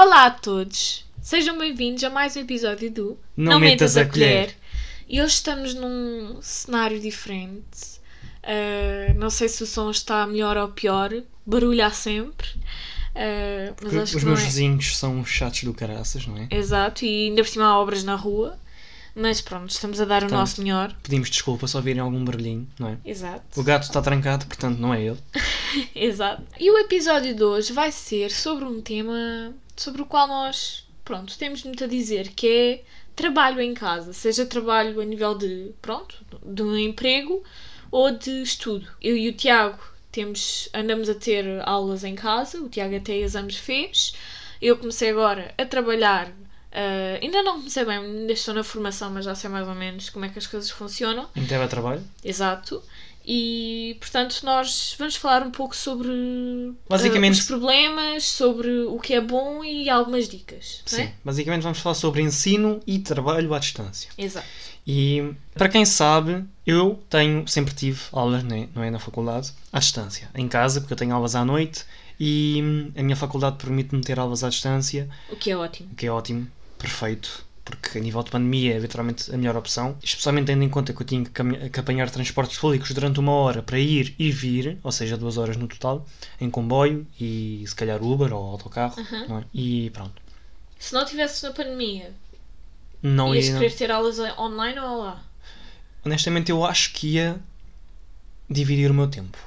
Olá a todos, sejam bem-vindos a mais um episódio do Não Metas a Colher. E hoje estamos num cenário diferente. Uh, não sei se o som está melhor ou pior, barulho há sempre. Uh, mas acho Os que meus não é. vizinhos são chatos do caraças, não é? Exato, e ainda por cima há obras na rua. Mas pronto, estamos a dar o Portanto, nosso melhor. Pedimos desculpa se ouvirem algum barulhinho, não é? Exato. O gato está trancado, portanto não é ele. Exato. E o episódio de hoje vai ser sobre um tema sobre o qual nós, pronto, temos muito a dizer, que é trabalho em casa, seja trabalho a nível de, pronto, de um emprego ou de estudo. Eu e o Tiago temos, andamos a ter aulas em casa, o Tiago até exames fez, eu comecei agora a trabalhar, ah, ainda não comecei bem, ainda estou na formação, mas já sei mais ou menos como é que as coisas funcionam. Em trabalho. Exato. E portanto nós vamos falar um pouco sobre Basicamente- eh, os problemas, sobre o que é bom e algumas dicas. não Sim. é? Basicamente vamos falar sobre ensino e trabalho à distância. Exato. E para quem sabe, eu tenho, sempre tive aulas, né, não é na faculdade, à distância. Em casa, porque eu tenho aulas à noite e hum, a minha faculdade permite-me ter aulas à distância, O que é ótimo. o que é ótimo, perfeito, porque a nível de pandemia é literalmente a melhor opção, especialmente tendo em conta que eu tinha que, que apanhar transportes públicos durante uma hora para ir e vir, ou seja, duas horas no total, em comboio e se calhar Uber ou autocarro, Uhum. não é? E pronto. Se não tivesses na pandemia, Não ias ia, querer ter aulas online ou lá? honestamente, eu acho que ia dividir o meu tempo.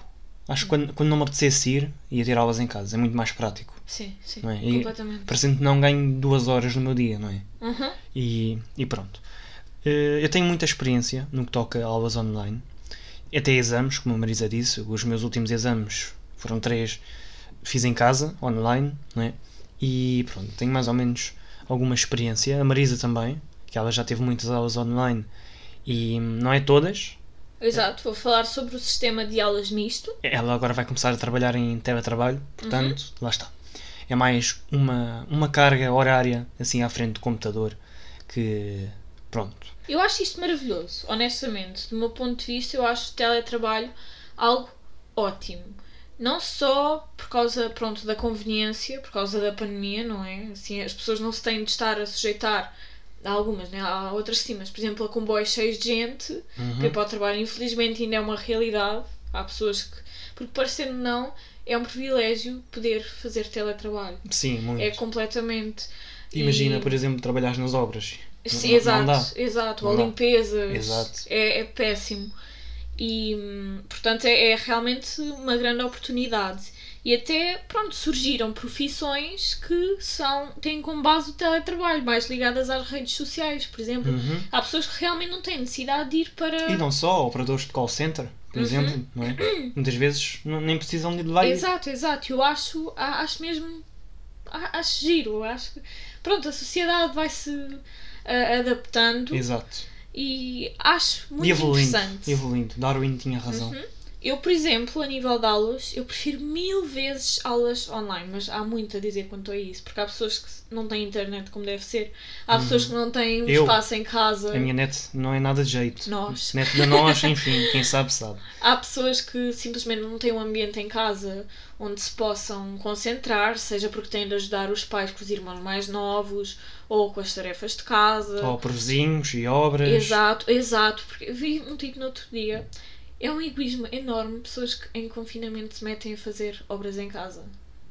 Acho que quando, quando não me apetecesse ir, ia ter aulas em casa. É muito mais prático. Sim, sim. Não é? Completamente. Parecendo que não ganho duas horas no meu dia, não é? Uhum. E, e pronto. Eh, Eu tenho muita experiência no que toca a aulas online. Até exames, como a Marisa disse. Os meus últimos exames foram três. Fiz em casa, online, não é? E pronto, tenho mais ou menos alguma experiência. A Marisa também, que ela já teve muitas aulas online. E não é todas, Exato, vou falar sobre o sistema de aulas misto. ela agora vai começar a trabalhar em teletrabalho, portanto, lá está. É mais uma, uma carga horária assim à frente do computador que. Pronto. Eu acho isto maravilhoso, honestamente. Do meu ponto de vista, eu acho o teletrabalho algo ótimo. Não só por causa, pronto, da conveniência, por causa da pandemia, não é? Assim, as pessoas não se têm de estar a sujeitar a algumas, né? Há outras sim, mas, por exemplo, a comboios cheios de gente Uhum. para ir para o trabalho, infelizmente ainda é uma realidade. Há pessoas que... Porque, parecendo não, é um privilégio poder fazer teletrabalho. Sim, muito. É completamente... Imagina, E- por exemplo, trabalhar nas obras. Sim, Não- exato, Não exato. Ou limpezas. Exato. É, é péssimo. E, hum, portanto, é, é realmente uma grande oportunidade. E até, pronto, surgiram profissões que são, têm como base o teletrabalho, mais ligadas às redes sociais, por exemplo. Uhum. Há pessoas que realmente não têm necessidade de ir para. E não só, operadores de call center, por Uhum. exemplo, não é? Muitas vezes não- nem precisam de ir lá. Exato, exato. Eu acho, acho mesmo. Acho giro. Acho que, pronto, a sociedade vai se ah, adaptando Exato. e acho muito E evoluindo. interessante. Evoluindo. Darwin tinha razão. Uhum. Eu, por exemplo, a nível de aulas, eu prefiro mil vezes aulas online, mas há muito a dizer quanto a isso, porque há pessoas que não têm internet como deve ser, há pessoas que não têm um Uhum. Eu. espaço em casa, A minha net não é nada de jeito. Nós. Net da nós, enfim, quem sabe sabe. há pessoas que simplesmente não têm um ambiente em casa onde se possam concentrar, seja porque têm de ajudar os pais com os irmãos mais novos ou com as tarefas de casa. Ou por vizinhos e obras. Exato, exato, porque vi um título no outro dia. É um egoísmo enorme pessoas que em confinamento se metem a fazer obras em casa.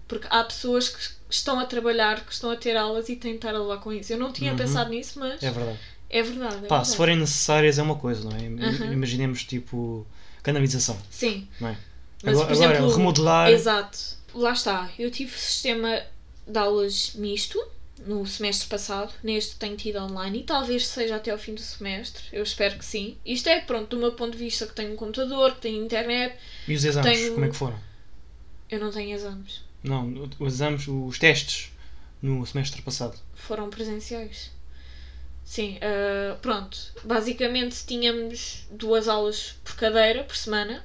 Porque há pessoas que estão a trabalhar, que estão a ter aulas e têm de estar a levar com isso. Eu não tinha Uhum. pensado nisso, mas É verdade. é verdade. é Pá, verdade. se forem necessárias é uma coisa, não é? Uhum. Imaginemos tipo canalização, Sim, não é? mas agora, por agora, exemplo. remodelar. Exato. Lá está. Eu tive sistema de aulas misto no semestre passado. Neste tenho tido online e talvez seja até ao fim do semestre. Eu espero que sim. Isto é, pronto, do meu ponto de vista que tenho um computador, que tenho internet. E os exames, tenho- como é que foram? Eu não tenho exames. Não, os exames, os testes no semestre passado. Foram presenciais. Sim, ah, pronto. Basicamente tínhamos duas aulas por cadeira por semana.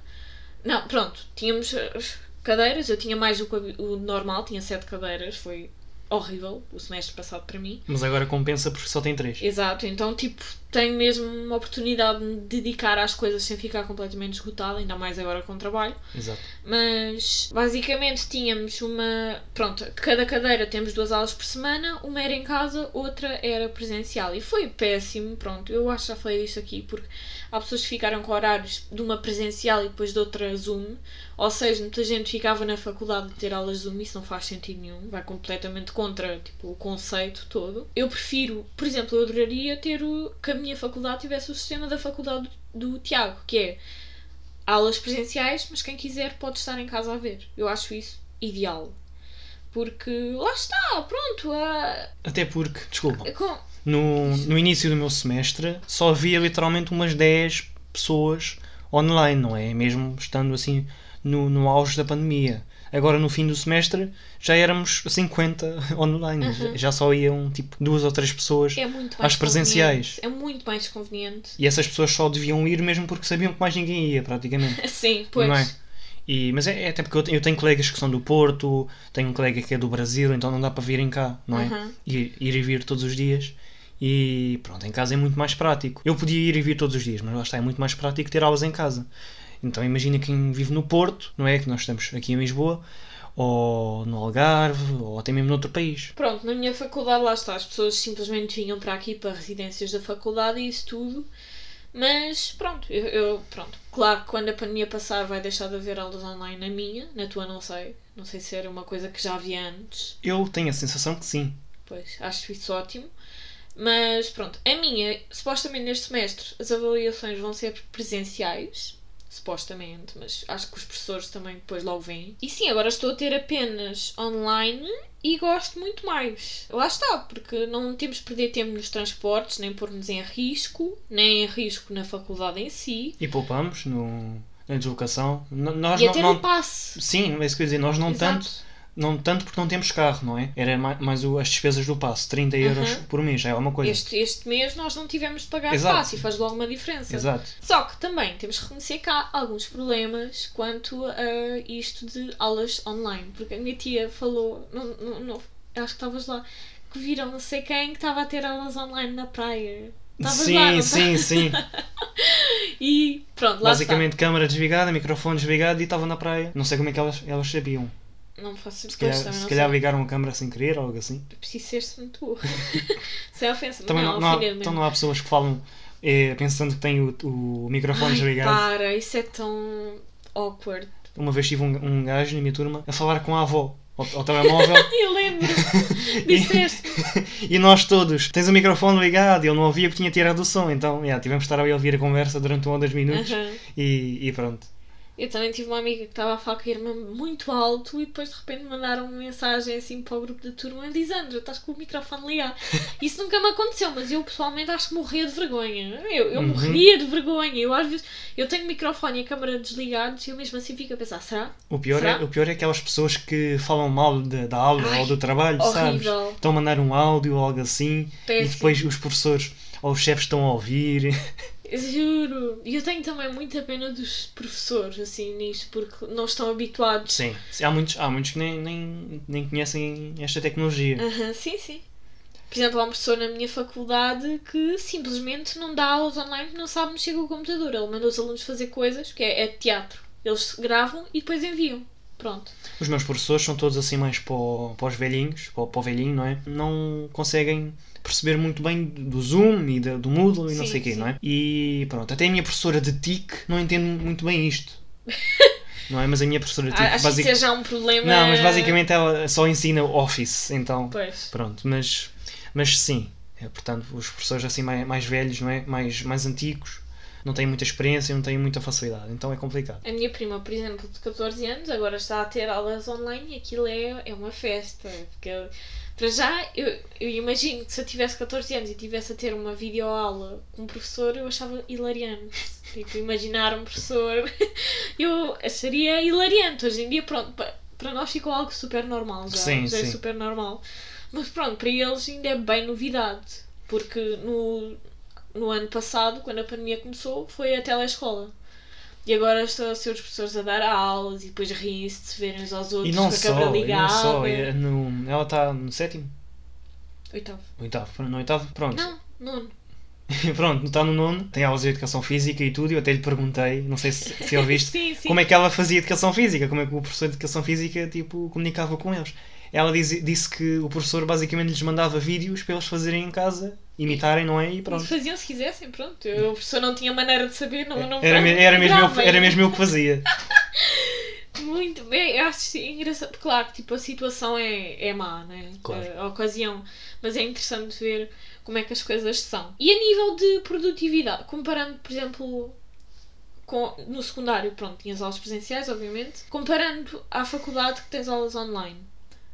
Não, pronto, tínhamos as cadeiras, eu tinha mais do que o normal, tinha sete cadeiras, foi horrível o semestre passado para mim. Mas agora compensa porque só tem três. Exato, então tipo, tenho mesmo uma oportunidade de me dedicar às coisas sem ficar completamente esgotada, ainda mais agora com o trabalho. Exato. Mas basicamente tínhamos uma. Pronto, cada cadeira temos duas aulas por semana, uma era em casa, outra era presencial. E foi péssimo, pronto, eu acho que já falei disto aqui, porque há pessoas que ficaram com horários de uma presencial e depois de outra Zoom. Ou seja, muita gente ficava na faculdade de ter aulas Zoom, isso não faz sentido nenhum, vai completamente contra tipo, o conceito todo. Eu prefiro, por exemplo, eu adoraria ter o, que a minha faculdade tivesse o sistema da faculdade do, do Tiago, que é aulas presenciais, mas quem quiser pode estar em casa a ver. Eu acho isso ideal. Porque lá está, pronto. A... Até porque, desculpa, Com... no, no início do meu semestre só havia literalmente umas 10 pessoas online, não é? Mesmo estando assim no, no auge da pandemia. Agora no fim do semestre já éramos 50 online, já, já só iam tipo duas ou três pessoas É às presenciais. É muito mais conveniente. E essas pessoas só deviam ir mesmo porque sabiam que mais ninguém ia, praticamente. Sim, pois. Não é? E, mas é, é até porque eu, te- eu tenho colegas que são do Porto, tenho um colega que é do Brasil, então não dá para virem cá, não é? Uhum. Ir, ir e vir todos os dias. E pronto, em casa é muito mais prático. Eu podia ir e vir todos os dias, mas lá está, é muito mais prático ter aulas em casa. Então imagina quem vive no Porto, não é? Que nós estamos aqui em Lisboa, ou no Algarve, ou até mesmo noutro país. Pronto, na minha faculdade lá está, as pessoas simplesmente vinham para aqui para residências da faculdade e isso tudo. Mas pronto, eu, eu- pronto. Claro que quando a pandemia passar vai deixar de haver aulas online na minha, na tua não sei. Não sei se era uma coisa que já havia antes. Eu tenho a sensação que sim. Pois, acho isso ótimo. Mas pronto, a minha, supostamente neste semestre, as avaliações vão ser presenciais. Supostamente, mas acho que os professores também depois logo vêm. E sim, agora estou a ter apenas online e gosto muito mais. Lá está, porque não temos de perder tempo nos transportes, nem pôr-nos em risco, nem em risco na faculdade em si. E poupamos no, na deslocação. N- Nós e não, até não- no passe. Sim, é isso que eu ia dizer, nós não Exato. tanto. Não tanto porque não temos carro, não é? Era mais, mais o- as despesas do passe, 30 euros Uhum. por mês, já é uma coisa. Este, este mês nós não tivemos de pagar Exato. passe e faz logo uma diferença. Exato. Só que também temos que reconhecer que há alguns problemas quanto a isto de aulas online. Porque a minha tia falou, não, não, não- acho que estavas lá, que viram não sei quem que estava a ter aulas online na praia. Estavas Sim, lá, sim, sim. E pronto, lá Basicamente, câmara desligada, microfone desligado e estava na praia. Não sei como é que elas, elas sabiam. Não faço Se depois calhar, se calhar ligaram a câmara sem querer ou algo assim. Preciso ser-se muito burro. Sem ofensa, Também não, não, não há, então não há pessoas que falam eh, pensando que têm o, o microfone desligado. para, isso é tão awkward. Uma vez tive um, um gajo na minha turma a falar com a avó ao, ao telemóvel Eu lembro, disseste. e nós todos, tens o microfone ligado e ele não ouvia porque tinha tirado o som, então yeah, tivemos de estar a ouvir a conversa durante um ou dois minutos Aham. e, e pronto. Eu também tive uma amiga que estava a falar com a irmã muito alto e depois de repente mandaram uma mensagem assim para o grupo da turma: Lisandra, estás com o microfone ligado. Isso nunca me aconteceu, mas eu pessoalmente acho que morria de vergonha. Eu, eu Uhum. morria de vergonha. Eu às vezes eu tenho o microfone e a câmara desligados e eu mesmo assim fico a pensar: será? O pior, é, Será? o pior é aquelas pessoas que falam mal de- da aula Ai, ou do trabalho, sabes? horrível. Estão a mandar um áudio ou algo assim Péssimo. e depois os professores ou os chefes estão a ouvir. Juro. E eu tenho também muita pena dos professores assim nisto, porque não estão habituados. Sim, há muitos, há muitos que nem, nem, nem conhecem esta tecnologia. Aham, sim, sim. Por exemplo, há uma pessoa na minha faculdade que simplesmente não dá aulas online porque não sabe mexer com o computador. Ele manda os alunos fazer coisas, que é, é teatro. Eles gravam e depois enviam. Pronto. Os meus professores são todos assim mais para, para os velhinhos, para, para o velhinho, não é? Não conseguem perceber muito bem do Zoom e do Moodle e não Sim, sei o quê, sim. não é? E pronto, até a minha professora de TIC não entende muito bem isto. não é? Mas a minha professora de TIC Ah, Acho basic- que já um problema. Não, mas basicamente ela só ensina Office, então Pois. pronto, mas, mas sim, é, portanto, os professores assim mais, mais velhos, não é? Mais, mais antigos, não têm muita experiência, não têm muita facilidade, então é complicado. A minha prima, por exemplo, de 14 anos, agora está a ter aulas online e aquilo é, é uma festa. Porque eu- para já, eu, eu imagino que se eu tivesse 14 anos e tivesse a ter uma videoaula com um professor, eu achava hilariante. Tipo, imaginar um professor, eu acharia hilariante. Hoje em dia, pronto, pa- para nós ficou algo super normal já. Sim, já é sim. super normal. Mas pronto, para eles ainda é bem novidade. Porque no, no ano passado, quando a pandemia começou, foi a telescola. E agora estão a ser os professores a dar aulas e depois riem-se de se verem uns aos outros E não com a só, câmera e ligada. não só. é no- ela está no sétimo? Oitavo. Oitavo, pronto, no oitavo, pronto. Não, nono. pronto, está no nono, tem aulas de educação física e tudo, e eu até lhe perguntei, não sei se, se ouviste, sim, sim. como é que ela fazia educação física, como é que o professor de educação física tipo, comunicava com eles. Ela diz- disse que o professor basicamente lhes mandava vídeos para eles fazerem em casa, imitarem, não é? E E pronto. faziam se quisessem, pronto. O professor não tinha maneira de saber, não, não Era, me- era, mesmo eu, era mesmo eu que fazia. Muito bem, eu acho engraçado. Claro, tipo, a situação é, é má, né? Claro. A, a ocasião. Mas é interessante ver como é que as coisas são. E a nível de produtividade, comparando, por exemplo, com, no secundário, pronto, tinhas aulas presenciais, obviamente. Comparando à faculdade que tens aulas online,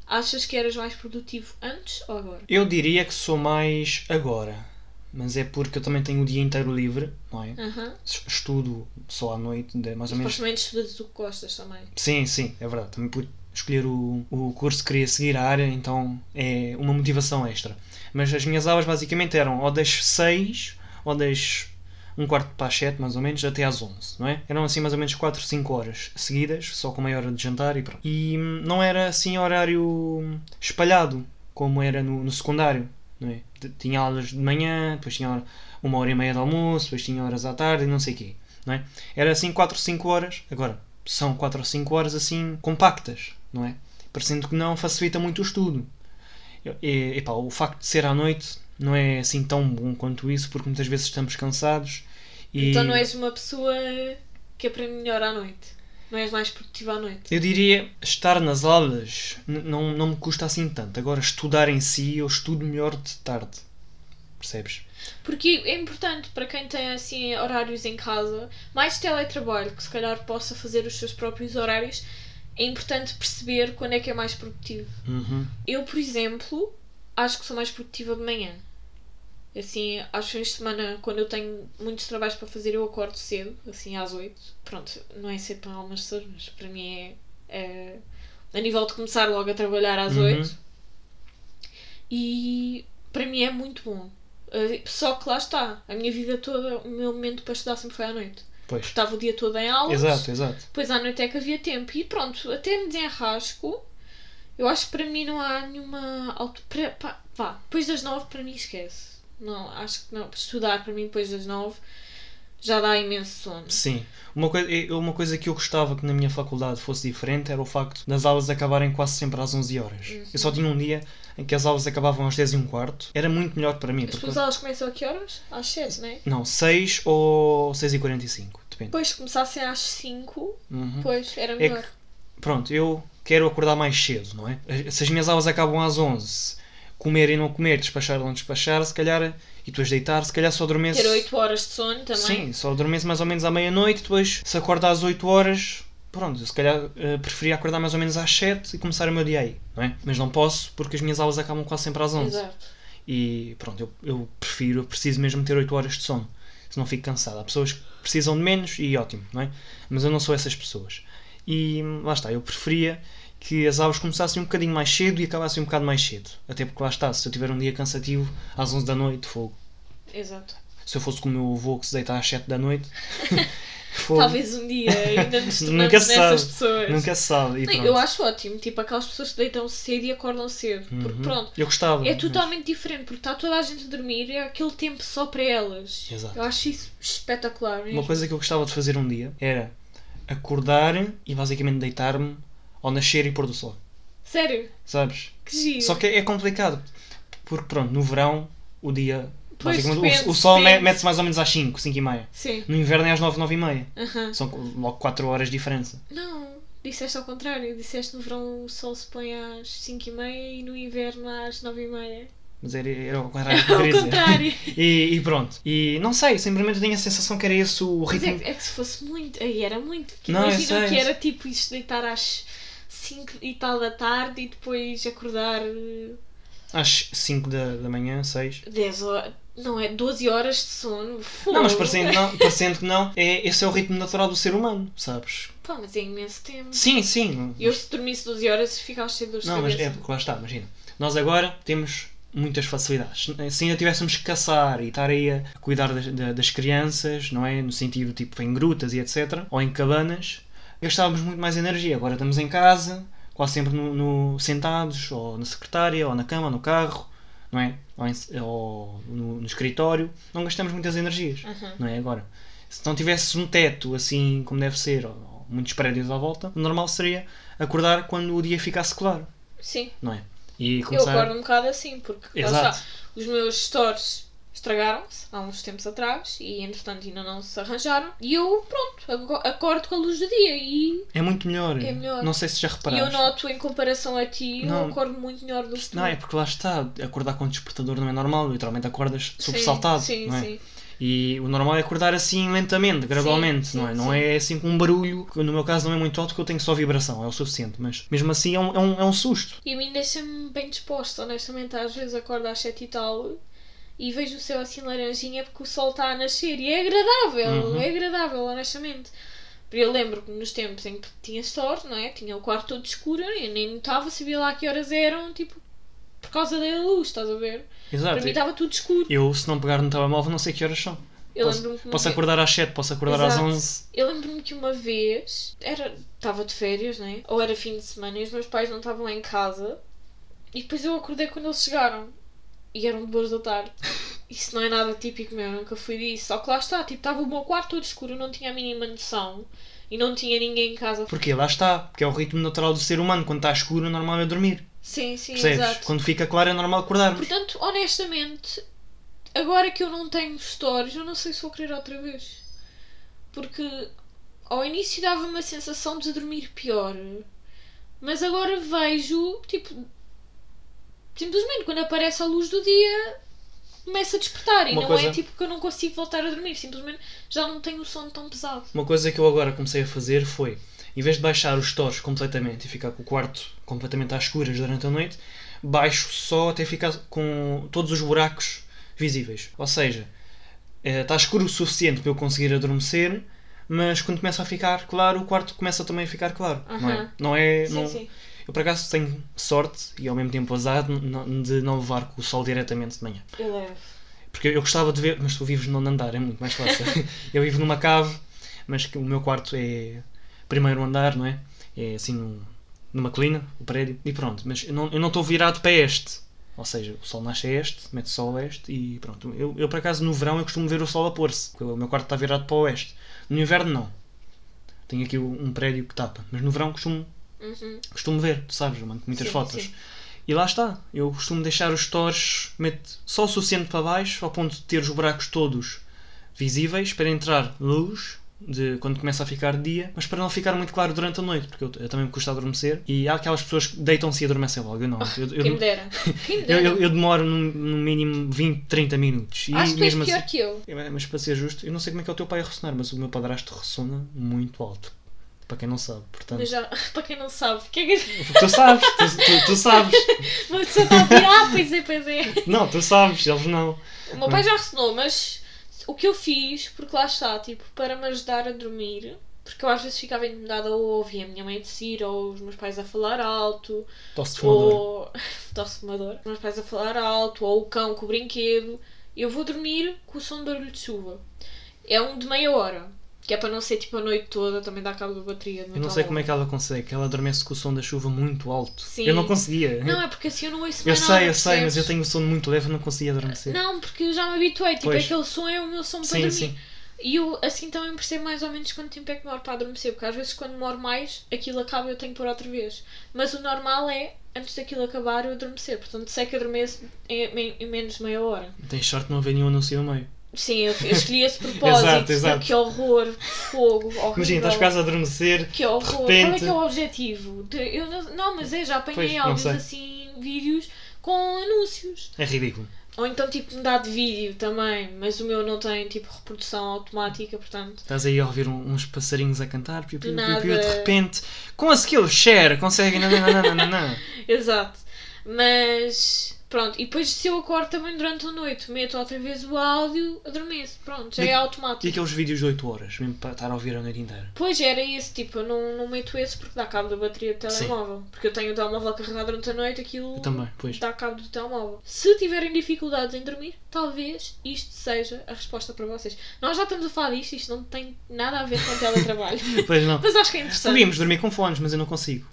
achas que eras mais produtivo antes ou agora? Eu diria que sou mais agora. Mas é porque eu também tenho o dia inteiro livre, não é? Aham. Estudo só à noite, mais ou menos. Supostamente estudas o que gostas também. Sim, sim, é verdade. Também pude escolher o, o curso que queria seguir a área, então é uma motivação extra. Mas as minhas aulas basicamente eram ou das 6 ou das um quarto para as 7, mais ou menos, até às 11, não é? Eram assim mais ou menos 4, 5 horas seguidas, só com meia hora de jantar e pronto. E hum, não era assim horário espalhado, como era no, no secundário, não é? Tinha aulas de manhã, depois tinha uma hora e meia de almoço, depois tinha horas à tarde e não sei o quê, não é? Era assim 4, 5 horas, agora são 4 ou 5 horas assim compactas, não é? Parecendo que não facilita muito o estudo. E, epá, o facto de ser à noite não é assim tão bom quanto isso, porque muitas vezes estamos cansados e Então não és uma pessoa que aprende melhor à noite. Não és mais produtiva à noite. eu diria estar nas aulas não, não me custa assim tanto. Agora estudar em si eu estudo melhor de tarde. Percebes? Porque é importante para quem tem assim horários em casa, mais teletrabalho, que se calhar possa fazer os seus próprios horários, é importante perceber quando é que é mais produtivo. Uhum. Eu, por exemplo, acho que sou mais produtiva de manhã. Assim, aos fins de semana, quando eu tenho muitos trabalhos para fazer, eu acordo cedo, assim às 8. Pronto, não é cedo para algumas pessoas, mas para mim é, é a nível de começar logo a trabalhar às Uhum. 8. E para mim é muito bom. Uh, Só que lá está, a minha vida toda, o meu momento para estudar sempre foi à noite. Pois. Estava o dia todo em aulas. Exato, exato. Depois à noite é que havia tempo. E pronto, até me desenrasco. Eu acho que para mim não há nenhuma. Auto... para- pá, vá, depois das nove para mim esquece. Não, acho que não. Estudar para mim depois das nove já dá imenso sono. Sim. Uma coisa, uma coisa que eu gostava que na minha faculdade fosse diferente era o facto das aulas acabarem quase sempre às 11 horas. Uhum. Eu só tinha um dia em que as aulas acabavam às 10 e um quarto. Era muito melhor para mim. As Porque, tuas aulas começam a que horas? Às sete, não é? não, 6 ou 6 e 45 depende. Depois se começassem às cinco, Uhum. pois era É melhor. que, pronto, eu quero acordar mais cedo, não é? Se as minhas aulas acabam às 11, comer e não comer, despachar ou não despachar, se calhar, e depois deitar, se calhar só adormeço. Ter oito horas de sono também. Sim, só adormeço mais ou menos à meia-noite, depois se acorda às 8 horas, pronto, se calhar eh, preferia acordar mais ou menos às 7 e começar o meu dia aí, não é? Mas não posso porque as minhas aulas acabam quase sempre às 11. Exato. E pronto, eu, eu prefiro, eu preciso mesmo ter 8 horas de sono, senão fico cansado. Há pessoas que precisam de menos e ótimo, não é? Mas eu não sou essas pessoas. E hum, lá está, eu preferia que as aulas começassem um bocadinho mais cedo e acabassem um bocado mais cedo. Até porque lá está, se eu tiver um dia cansativo, às 11 da noite, fogo. Exato. Se eu fosse com o meu avô que se deita às 7 da noite, fogo. Talvez um dia ainda nos tornamos Nunca nessas sabe. pessoas. Nunca se sabe. Não, eu acho ótimo, tipo aquelas pessoas que deitam cedo e acordam cedo. Porque Uhum. pronto, Eu gostava. é mas- totalmente diferente, porque está toda a gente a dormir e é aquele tempo só para elas. Exato. Eu acho isso espetacular mesmo. Uma coisa que eu gostava de fazer um dia era acordar e basicamente deitar-me ao nascer e pôr do sol. Sério, Sabes? que giro. Só que é complicado. Porque pronto, no verão o dia. Pois, basicamente, o- depende, o, sol depende. me- mete-se mais ou menos às 5, 5 e meia. Sim. No inverno é às 9, 9 e meia. Aham. São logo 4 horas de diferença. Não, disseste ao contrário. Disseste no verão o sol se põe às 5h30 e no inverno às 9h30. Mas era, era o contrário eu Ao contrário. E, e pronto. E não sei, simplesmente tenho a sensação que era esse o Mas ritmo. é, é que se fosse muito. Aí era muito. Porque Não, imagina que era tipo isto deitar às 5 e tal da tarde e depois acordar eh, Às 5 da, da manhã, 6. 10 horas. Não, é 12 horas de sono. Fogo. Não, mas parecendo, não, parecendo que não, é, esse é o ritmo natural do ser humano, sabes? Pá, mas é imenso tempo. Sim, sim. Eu se dormisse 12 horas ficava cheio de dores Não, mas é porque lá está, imagina. Nós agora temos muitas facilidades. Se ainda tivéssemos que caçar e estar aí a cuidar das, das crianças, não é? No sentido tipo em grutas e etc., ou em cabanas, gastávamos muito mais energia. Agora estamos em casa, quase sempre no, no sentados, ou na secretária, ou na cama, ou no carro, não é? Ou, em, ou no, no, escritório, não gastamos muitas energias, Uhum. não é? Agora, se não tivesse um teto assim como deve ser, ou, ou muitos prédios à volta, o normal seria acordar quando o dia ficasse claro, Sim. não é? E Eu começar... acordo um bocado assim, porque lá Exato. está, os meus stores estragaram-se há uns tempos atrás e entretanto ainda não se arranjaram. E eu, pronto, acordo com a luz do dia e, É muito melhor. É melhor. Não sei se já e eu reparaste. noto em comparação a ti, Não. eu acordo muito melhor do que tu. Não, é porque lá está, acordar com o despertador não é normal, literalmente acordas Sim, sobressaltado, Sim, não é? sim. E o normal é acordar assim lentamente, gradualmente, Sim, não é? sim, Não sim. é assim com um barulho, que no meu caso não é muito alto, porque eu tenho só vibração, é o suficiente, mas mesmo assim é um, é um, é um susto. E a mim deixa-me bem disposta, honestamente. Às vezes acordo às sete e tal e vejo o céu assim laranjinha porque o sol está a nascer e é agradável, Uhum. é agradável, honestamente. Eu lembro que nos tempos em que tinha store, não é? Tinha o quarto todo escuro e nem notava, sabia lá que horas eram, tipo, por causa da luz, estás a ver? Exato. Para mim estava tudo escuro. Eu, se não pegar no telemóvel, não sei que horas são. Eu posso posso vez- acordar às 7, posso acordar às Exato. 11. Eu lembro-me que uma vez era estava de férias, né? Ou era fim de semana e os meus pais não estavam lá em casa. E depois eu acordei quando eles chegaram. E eram duas da tarde. Isso não é nada típico meu, eu nunca fui disso. Só que lá está, tipo, estava o meu quarto todo escuro, eu não tinha a mínima noção. E não tinha ninguém em casa. Porque lá está, porque é o ritmo natural do ser humano. Quando está escuro, o normal é dormir. Sim, sim, Percebes? exato. Quando fica claro, é normal acordarmos. Portanto, honestamente, agora que eu não tenho stories, eu não sei se vou querer outra vez. Porque ao início dava-me a sensação de dormir pior. Mas agora vejo, tipo, simplesmente quando aparece a luz do dia, começa a despertar. E Uma não coisa- é tipo que eu não consigo voltar a dormir, simplesmente já não tenho o sono tão pesado. Uma coisa que eu agora comecei a fazer foi, em vez de baixar os stores completamente e ficar com o quarto completamente às escuras durante a noite, baixo só até ficar com todos os buracos visíveis. Ou seja, eh, está escuro o suficiente para eu conseguir adormecer, mas quando começa a ficar claro, o quarto começa também a ficar claro. Não é? Não é Sim, não- sim. Eu por acaso tenho sorte e ao mesmo tempo azar de não- levar com o sol diretamente de manhã. Eu levo. Porque eu gostava de ver, mas tu vives no andar, é muito mais fácil. eu vivo numa cave, mas o meu quarto é primeiro andar, não é? É assim num- numa colina, o prédio, e pronto. Mas eu não estou virado para este. Ou seja, o sol nasce a este, mete o sol a oeste e pronto. Eu, eu por acaso no verão eu costumo ver o sol a pôr-se, o meu quarto está virado para o oeste. No inverno não. Tenho aqui um prédio que tapa, mas no verão costumo, Uhum. costumo ver, tu sabes, eu mando muitas Sim, fotos. sim. E lá está. Eu costumo deixar os stores meto só o suficiente para baixo, ao ponto de ter os buracos todos visíveis para entrar luz de quando começa a ficar dia, mas para não ficar muito claro durante a noite, porque eu, eu também me custa adormecer. E há aquelas pessoas que deitam-se e adormecem logo. Eu não. Eu, eu, Quem me dera. Quem me dera. eu- eu demoro no, no mínimo 20, 30 minutos. E Acho que tu és mesmo pior assim. que eu. É, Mas para ser justo, eu não sei como é que é o teu pai a ressonar, mas o meu padrasto ressona muito alto. Para quem não sabe, portanto. Mas já, para quem não sabe, que é que tu sabes, tu, tu- tu sabes. pessoa está a ouvir? Ah, pois é, pois é. Não, tu sabes, eles não. O meu pai já ressonou, mas o que eu fiz, porque lá está, tipo, para me ajudar a dormir, porque eu às vezes ficava incomodada ou ouvia a minha mãe tossir, ou os meus pais a falar alto, Tosse fumador. ou. tosse fumador. Os meus pais a falar alto, ou o cão com o brinquedo. Eu vou dormir com o som de barulho de chuva. É um de meia hora. Que é para não ser tipo a noite toda, também dá cabo da bateria. Eu não sei como é que ela consegue, que ela adormece com o som da chuva muito alto. Sim. Eu não conseguia. Não, é porque assim eu não ouço eu mais sei, nada, eu sei, mas eu tenho o sono muito leve e não conseguia adormecer. Não, porque eu já me habituei. Tipo, Pois. aquele som é o meu som para sim, dormir. sim. E eu assim também percebo mais ou menos quanto tempo é que demoro para adormecer, porque às vezes quando demoro mais, aquilo acaba e eu tenho que pôr outra vez. Mas o normal é, antes daquilo acabar, eu adormecer. Portanto, sei que adormeço em, em- em menos de meia hora. Tens sorte de não haver nenhum anúncio no meio. Sim, eu, eu escolhi esse propósito. Exato, exato. Que horror, fogo, horrível. Imagina, estás quase a adormecer. Que horror. Qual é repente- que é o objetivo? Eu não, não, mas é, já apanhei Pois, áudios assim, vídeos com anúncios. É ridículo. Ou então tipo mudar de vídeo também, mas o meu não tem tipo reprodução automática, portanto. Estás aí a ouvir um- uns passarinhos a cantar, piu, piu, piu, Nada. piu, de repente, com a skill share, conseguem. Não, não, não, não, não, não. Exato. Mas Pronto, e depois se eu acordo também durante a noite, meto outra vez o áudio, adormeço. Pronto, já E- é automático. E aqueles vídeos de 8 horas, mesmo para estar a ouvir a noite inteira. Pois era esse, tipo, eu não, não meto esse porque dá cabo da bateria do Sim. telemóvel. Porque eu tenho o telemóvel carregado durante a noite, aquilo também, dá cabo do telemóvel. Se tiverem dificuldades em dormir, talvez isto seja a resposta para vocês. Nós já estamos a falar disto, isto não tem nada a ver com teletrabalho. Pois não. Mas acho que é interessante. Podíamos dormir com fones, mas eu não consigo.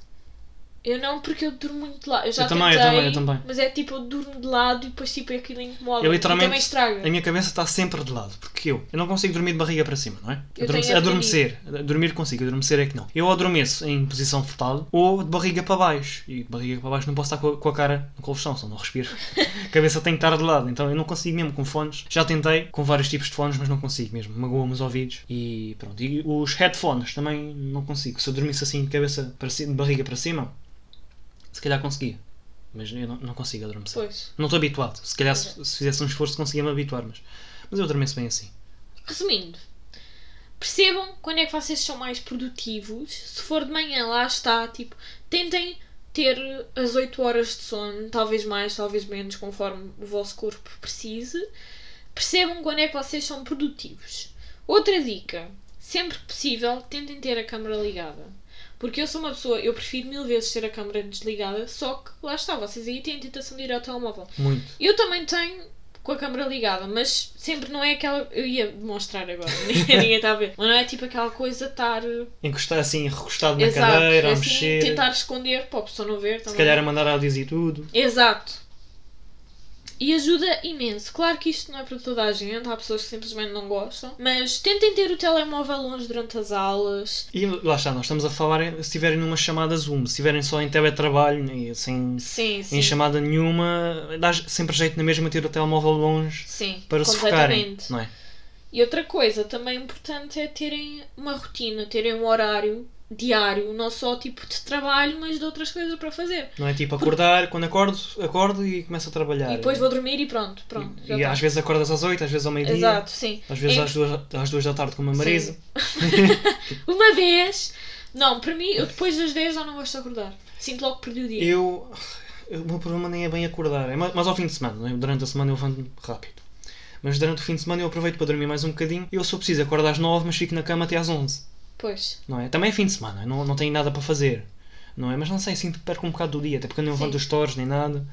Eu não, porque eu durmo muito de lado. Eu já Eu também, eu tentei, também, eu também. Mas é tipo, eu durmo de lado e depois tipo aquilo incomoda. Eu literalmente- também estraga. A minha cabeça está sempre de lado, porque eu, eu não consigo dormir de barriga para cima, não é? Eu Adormecer, tenho adormecer, dormir consigo, adormecer é que não. Eu adormeço em posição fetal ou de barriga para baixo. E de barriga para baixo não posso estar com a, com a cara no colchão, senão não respiro. a cabeça tem que estar de lado, então eu não consigo mesmo com fones. Já tentei com vários tipos de fones, mas não consigo mesmo. Magoa-me os ouvidos e pronto. E os headphones também não consigo. Se eu dormisse assim de cabeça para cima, de barriga para cima, se calhar conseguia. Mas eu não, não consigo adormecer. Pois. Não estou habituado. Se calhar se, se fizesse um esforço conseguia-me habituar, mas, mas eu adormeço bem assim. Resumindo, percebam quando é que vocês são mais produtivos. Se for de manhã, lá está, tipo, tentem ter as 8 horas de sono, talvez mais, talvez menos, conforme o vosso corpo precise. Percebam quando é que vocês são produtivos. Outra dica, sempre que possível, tentem ter a câmera ligada. Porque eu sou uma pessoa, eu prefiro mil vezes ter a câmera desligada, só que lá está, vocês aí têm a tentação de ir ao telemóvel. Muito. Eu também tenho com a câmera ligada, mas sempre não é aquela. Eu ia demonstrar agora, ninguém está a ver. Mas não é tipo aquela coisa de estar. Encostar assim, recostado na Exato, cadeira, a assim, mexer. tentar esconder para a pessoa não ver Se também. calhar a mandar áudios e tudo. Exato. E ajuda imenso. Claro que isto não é para toda a gente, há pessoas que simplesmente não gostam, mas tentem ter o telemóvel longe durante as aulas. E lá está, nós estamos a falar se estiverem numa chamada Zoom, se estiverem só em teletrabalho, e sem, Sim, sim. em chamada nenhuma, dá sempre jeito na mesma ter o telemóvel longe Sim, para se focarem, não é? E outra coisa também importante é terem uma rotina, terem um horário diário, não só tipo de trabalho, mas de outras coisas para fazer. Não é tipo acordar, quando acordo, acordo e começo a trabalhar. E depois vou dormir e pronto, pronto. já E tá. às vezes acordas às 8, às vezes ao meio-dia, Exato, sim. às vezes É- às 2, às duas da tarde com uma Marisa. Uma vez, não, para mim, eu depois das 10 já não gosto de acordar. Sinto logo que perdi o dia. Eu. O meu problema nem é bem acordar, é mais, mais ao fim de semana, é? durante a semana eu levanto rápido. Mas durante o fim de semana eu aproveito para dormir mais um bocadinho. Eu sou preciso acordo às 9, mas fico na cama até às 11. Pois, Não é? Também é fim de semana, não, não tenho nada para fazer. Não é? Mas não sei, sinto que perco um bocado do dia, até porque eu não levanto os stores nem nada.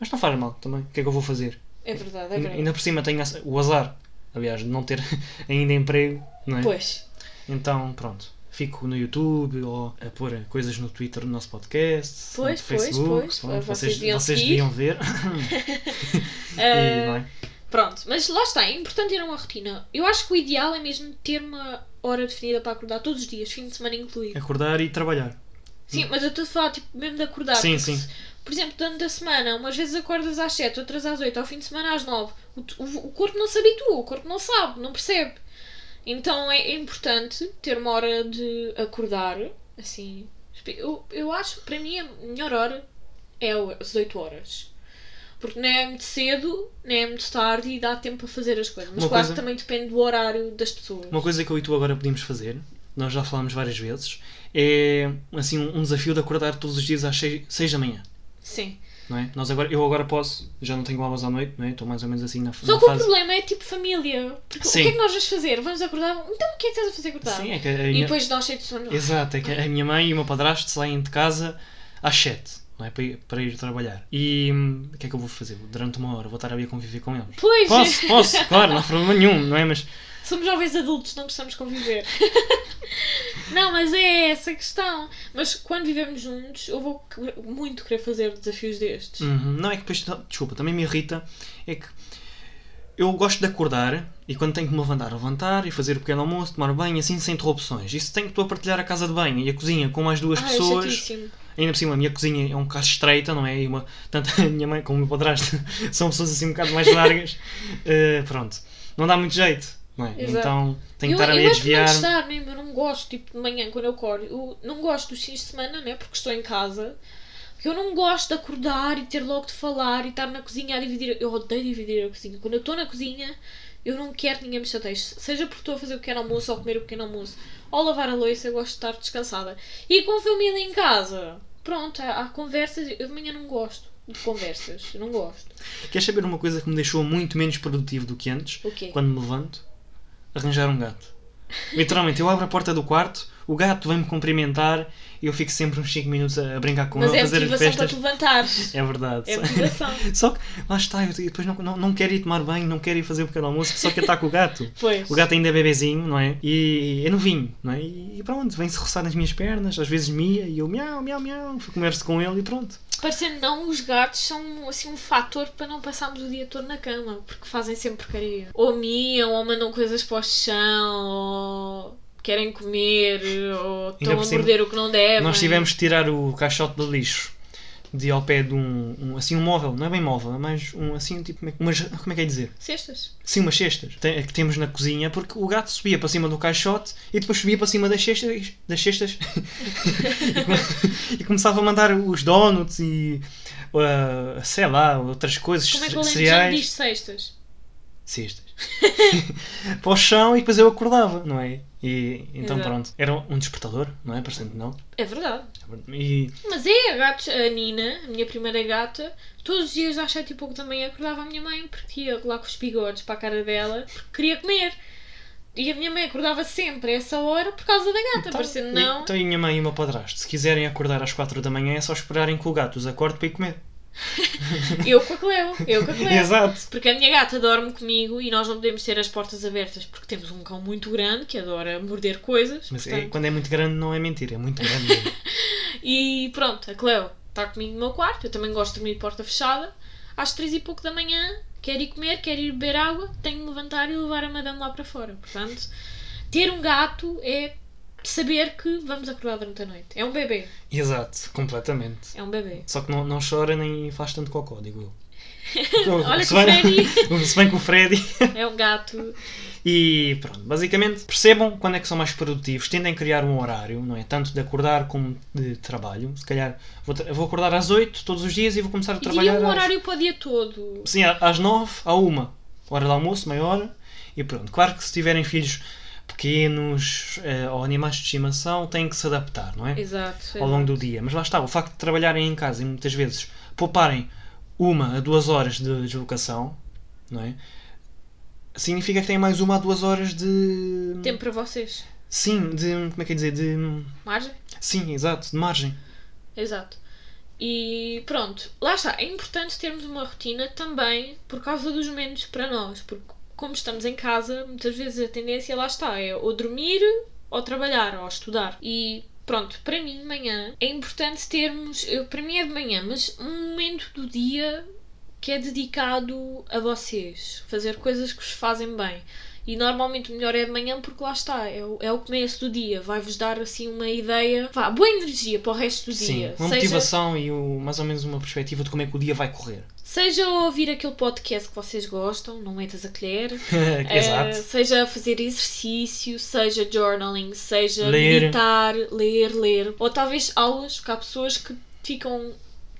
Mas não faz mal também. O que é que eu vou fazer? é verdade, é verdade. Ainda por cima tenho o azar, aliás, de não ter ainda emprego, não é? Pois, Então, pronto. Fico no YouTube ou a pôr coisas no Twitter do nosso podcast, Pois, no pois, Facebook. pois. pronto, Vocês vocês, deviam ver. E, não é? pronto, mas lá está, é importante ter uma rotina. Eu acho que o ideal é mesmo ter uma hora definida para acordar todos os dias, fim de semana incluído. Acordar e trabalhar. Sim, mas eu estou a falar tipo, mesmo de acordar. Sim, sim. se- por exemplo, durante a semana, umas vezes acordas às 7, outras às 8, ao fim de semana às 9. O, o- o corpo não se habitua, o corpo não sabe, não percebe. Então é, importante ter uma hora de acordar, assim. Eu, eu acho para mim a melhor hora é as 8 horas. Porque não é muito cedo, nem é muito tarde e dá tempo para fazer as coisas. Mas Uma claro coisa- que também depende do horário das pessoas. Uma coisa que eu e tu agora podíamos fazer, nós já falámos várias vezes, é assim um desafio de acordar todos os dias às 6 da manhã. Sim. Não é? Nós agora, eu agora posso, já não tenho aulas à noite, não é? Estou mais ou menos assim na, Só na que o fase. problema é tipo família. Porque Sim. o que é que nós vamos fazer? Vamos acordar? Então o que é que estás a fazer acordar? Sim, é que a E minha... depois nós cheios de sono. Exato, é que a minha mãe e o meu padrasto saem de casa às 7, não é? Para ir, para ir trabalhar. E hum, o que é que eu vou fazer? Durante uma hora vou estar ali a conviver com eles. Pois, Posso, posso, claro, não há problema nenhum, não é? Mas somos jovens adultos, não precisamos conviver. não, mas é essa a questão. Mas quando vivemos juntos, eu vou muito querer fazer desafios destes. Uhum. Não, é que depois, desculpa, também me irrita, é que eu gosto de acordar e quando tenho que me levantar, levantar e fazer o pequeno almoço, tomar banho, assim, sem interrupções. E se tenho que estou a partilhar a casa de banho e a cozinha com mais duas Ai, é pessoas, chatíssimo. Ainda por cima a minha cozinha é um bocado estreita, não é? E uma, tanto a minha mãe como o meu padrasto são pessoas assim um bocado mais largas, eh, pronto, não dá muito jeito, não é? Exato. Então tenho Eu, que estar ali eu a gosto muito de desviar. estar mesmo, eu não gosto, tipo, de manhã quando eu acordo. Eu não gosto dos fins de semana, né? Porque estou em casa. Porque eu não gosto de acordar e ter logo de falar e estar na cozinha a dividir. Eu odeio dividir a cozinha. Quando eu estou na cozinha, eu não quero que ninguém me chateie. Seja porque estou a fazer o pequeno almoço ou comer o pequeno almoço ou lavar a louça, eu gosto de estar descansada. E com família em casa, pronto, há, há conversas. Eu de manhã não gosto. de conversas. Não gosto. Queres saber uma coisa que me deixou muito menos produtivo do que antes? O quê? Quando me levanto? Arranjar um gato. Literalmente, eu abro a porta do quarto, o gato vem-me cumprimentar eu fico sempre uns 5 minutos a brincar com Mas ele, é a fazer motivação para festas. te levantares. É verdade. É motivação. Só que, lá está, eu depois não, não, não quero ir tomar banho, não quero ir fazer o pequeno almoço, só que estar com o gato. Pois. O gato ainda é bebezinho, não é? E é novinho, não é? E pronto, vem-se roçar nas minhas pernas, às vezes mia, e eu miau, miau, miau, converso com ele e pronto. Parecendo não, os gatos são assim um fator para não passarmos o dia todo na cama, porque fazem sempre porcaria. Ou miam, ou mandam coisas para o chão, ou querem comer, ou estão a morder o que não devem. Nós tivemos de tirar o caixote de lixo de ao pé de um, um- assim um móvel, não é bem móvel, é mais um assim tipo como é, umas, como é que é dizer? Cestas. Sim, umas cestas Tem- que temos na cozinha porque o gato subia para cima do caixote e depois subia para cima das cestas, das cestas e, e começava a mandar os donuts e uh, sei lá, outras coisas, Como é que cereais, diz cestas? cestas para o chão e depois eu acordava, não é? E então Exato. pronto, era um despertador, não é? Parecendo não. É verdade. E Mas é, a, gatos, a Nina, a minha primeira gata, todos os dias às sete e pouco da manhã acordava a minha mãe porque ia lá com os bigodes para a cara dela porque queria comer. E a minha mãe acordava sempre a essa hora por causa da gata, Então, parecendo não. Então e a minha mãe e o meu padrasto, se quiserem acordar às 4 da manhã é só esperarem que o gato os acorde para ir comer. Eu com a Cleo, eu com a Cleo. Exato. Porque a minha gata dorme comigo e nós não podemos ter as portas abertas porque temos um cão muito grande que adora morder coisas. Mas é- portanto- quando é muito grande não é mentira, é muito grande mesmo. E pronto, a Cleo está comigo no meu quarto, eu também gosto de dormir de porta fechada. Às três e pouco da manhã, quer ir comer, quer ir beber água, tenho de levantar e levar a madame lá para fora. Portanto, ter um gato é saber que vamos acordar durante a noite. É um bebê, Exato, completamente. é um bebê. Só que não, não chora nem faz tanto cocó, digo eu. Olha se que o bem, Freddy se bem que o Freddy. é um gato. E pronto, basicamente percebam quando é que são mais produtivos, tendem a criar um horário, não é? Tanto de acordar como de trabalho. Se calhar vou, vou acordar às 8 todos os dias e vou começar a E trabalhar. diria um às- horário para o dia todo. Sim, às 9 à 1, hora de almoço, meia hora, e pronto. Claro que se tiverem filhos pequenos eh, ou animais de estimação, têm que se adaptar, não é? Exato. Ao longo do dia. Mas lá está, o facto de trabalharem em casa e muitas vezes pouparem uma a duas horas de deslocação, não é? Significa que têm mais uma a duas horas de. Tempo para vocês. Sim, de. Como é que é dizer? De. Margem? Sim, exato, de margem. Exato. E pronto, lá está. É importante termos uma rotina também por causa dos momentos para nós. Porque, como estamos em casa, muitas vezes a tendência lá está é ou dormir ou trabalhar ou estudar. E pronto, para mim, de manhã é importante termos. Eu, para mim é de manhã, mas um momento do dia que é dedicado a vocês. Fazer coisas que vos fazem bem. E normalmente o melhor é de manhã porque lá está, é o, é o começo do dia, vai-vos dar assim uma ideia, vá, boa energia para o resto do Sim, dia. uma Seja, motivação e o- mais ou menos uma perspectiva de como é que o dia vai correr. seja ouvir aquele podcast que vocês gostam, não metas a colher, exato. eh, seja fazer exercício, seja journaling, seja Ler. meditar, ler, ler, ou talvez aulas, porque há pessoas que ficam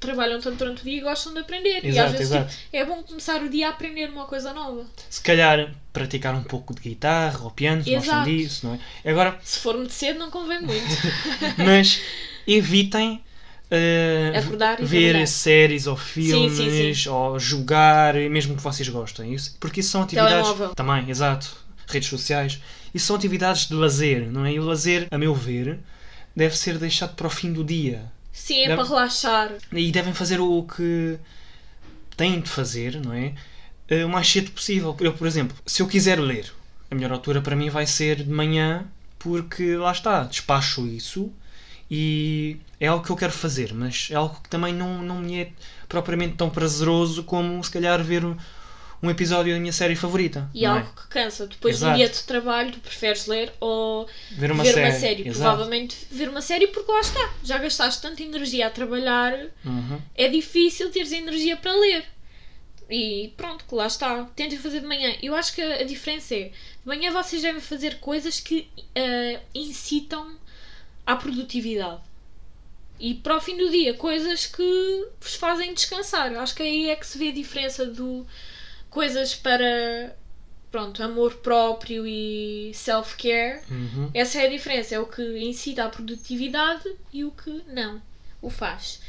trabalham tanto durante o dia e gostam de aprender. e às Exato, vezes exato. tipo, é bom começar o dia a aprender uma coisa nova. Se calhar praticar um pouco de guitarra ou piano, se gostam Exato. disso, não é? Agora, Se for muito cedo não convém muito. mas evitem eh, Acordar e ver trabalhar. séries ou sim, filmes sim. ou jogar, mesmo que vocês gostem. Isso, porque isso são atividades. Telemóvel. Também, exato. Redes sociais. Isso são atividades de lazer, não é? E o lazer, a meu ver, deve ser deixado para o fim do dia. Sim, é Deve- para relaxar. E devem fazer o que têm de fazer, não é? Eh, O mais cedo possível. Eu, por exemplo, se eu quiser ler, a melhor altura para mim vai ser de manhã, porque lá está, despacho isso e é algo que eu quero fazer, mas é algo que também não, não me é propriamente tão prazeroso como se calhar ver um- um episódio da minha série favorita. E é? algo que cansa. Depois Exato. do dia de trabalho, tu preferes ler ou Ver uma ver série. uma série. Provavelmente ver uma série porque lá está. Já gastaste tanta energia a trabalhar, Uhum. é difícil teres energia para ler. E pronto, lá está. Tentem fazer de manhã. Eu acho que a diferença é: de manhã vocês devem fazer coisas que ah, incitam à produtividade. E para o fim do dia, coisas que vos fazem descansar. Acho que aí é que se vê a diferença do coisas para pronto, amor próprio e self-care. Uhum. Essa é a diferença, é o que incita à produtividade e o que não o faz.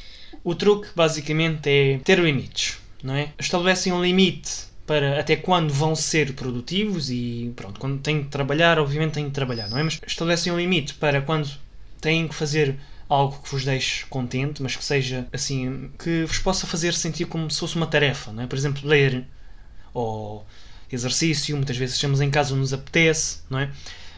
O truque basicamente é ter limites, não é? Estabelecem um limite para até quando vão ser produtivos e pronto, quando têm que trabalhar, obviamente têm que trabalhar, não é? Mas estabelecem um limite para quando têm que fazer algo que vos deixe contente, mas que seja assim, que vos possa fazer sentir como se fosse uma tarefa, não é? Por exemplo, ler ou exercício, muitas vezes estamos em casa nos apetece, não é?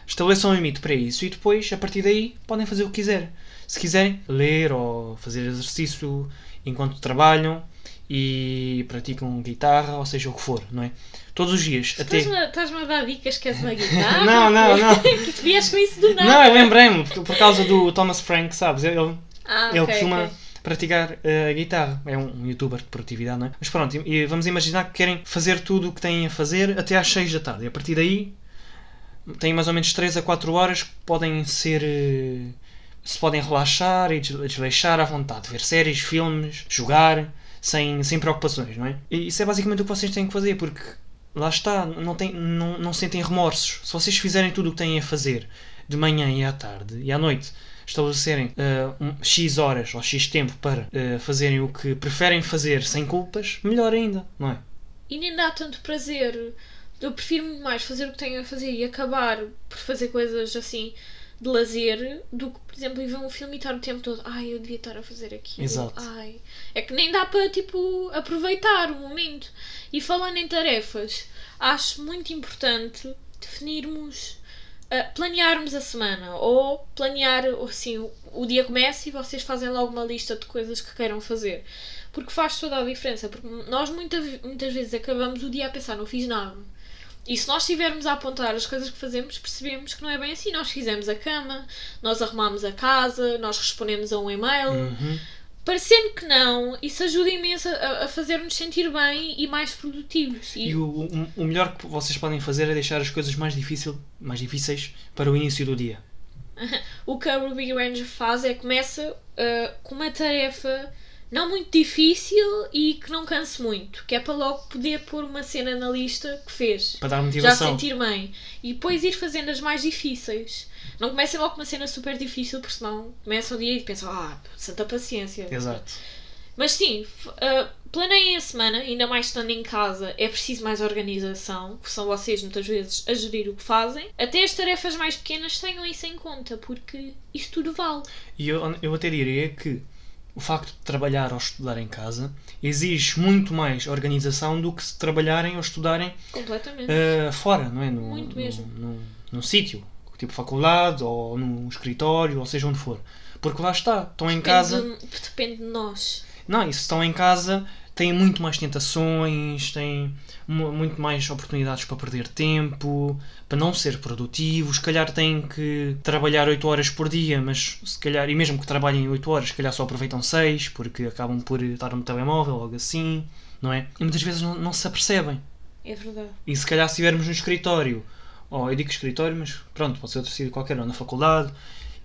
Estabeleçam um limite para isso e depois, a partir daí, podem fazer o que quiserem. Se quiserem, ler ou fazer exercício enquanto trabalham e praticam guitarra, ou seja, o que for, não é? Todos os dias. Até... Estás-me estás a dar dicas que és uma guitarra? não, não, não. que vieste com isso do nada. Não, eu lembrei-me, por causa do Thomas Frank, sabes? Ele, ah, ele okay, costuma okay. Praticar uh, guitarra. É um youtuber de produtividade, não é? Mas pronto, e vamos imaginar que querem fazer tudo o que têm a fazer até às 6 da tarde. E a partir daí têm mais ou menos 3 a 4 horas que podem ser. Uh, se podem relaxar e desleixar à vontade, ver séries, filmes, jogar, sem, sem preocupações, não é? E isso é basicamente o que vocês têm que fazer, porque lá está, não, tem, não, não sentem remorsos. Se vocês fizerem tudo o que têm a fazer de manhã e à tarde e à noite, estabelecerem uh, um, X horas ou X tempo para uh, fazerem o que preferem fazer sem culpas, melhor ainda, não é? E nem dá tanto prazer. Eu prefiro muito mais fazer o que tenho a fazer e acabar por fazer coisas assim de lazer do que, por exemplo, ir ver um filme e estar o tempo todo, ai, eu devia estar a fazer aquilo. Exato. Ai. É que nem dá para, tipo, aproveitar o momento. E falando em tarefas, acho muito importante definirmos, planearmos a semana ou planear, assim, o, o dia começa e vocês fazem logo uma lista de coisas que queiram fazer. Porque faz toda a diferença. Porque nós muita, muitas vezes acabamos o dia a pensar, não fiz nada. E se nós estivermos a apontar as coisas que fazemos, percebemos que não é bem assim. Nós fizemos a cama, nós arrumamos a casa, nós respondemos a um e-mail. Uhum. Parecendo que não, isso ajuda imenso a, a fazer-nos sentir bem e mais produtivos. E, e o, o, o, melhor que vocês podem fazer é deixar as coisas mais, difícil, mais difíceis para o início do dia. o que a Ruby Ranger faz é começa uh, com uma tarefa não muito difícil e que não canse muito, que é para logo poder pôr uma cena na lista que fez. Para dar motivação. Já sentir bem. E depois ir fazendo as mais difíceis. Não comecem logo com uma cena super difícil, porque senão começam o dia e pensam, ah, santa paciência. Exato. Mas sim, uh, planeiem a semana, ainda mais estando em casa, é preciso mais organização, que são vocês muitas vezes a gerir o que fazem. Até as tarefas mais pequenas tenham isso em conta, porque isso tudo vale. E eu, eu até diria que o facto de trabalhar ou estudar em casa exige muito mais organização do que se trabalharem ou estudarem uh, fora, não é? No, muito mesmo. No sítio, tipo faculdade ou no escritório, ou seja onde for. Porque lá está, estão depende em casa. De, depende de nós. Não, e se estão em casa, têm muito mais tentações, têm muito mais oportunidades para perder tempo, para não ser produtivos. Se calhar têm que trabalhar 8 horas por dia, mas se calhar, e mesmo que trabalhem 8 horas, se calhar só aproveitam 6 porque acabam por estar no telemóvel, algo assim, não é? E muitas vezes não, não se apercebem. É verdade. E se calhar se estivermos no escritório, ou eu digo escritório, mas pronto, pode ser outro sítio qualquer, ou na faculdade,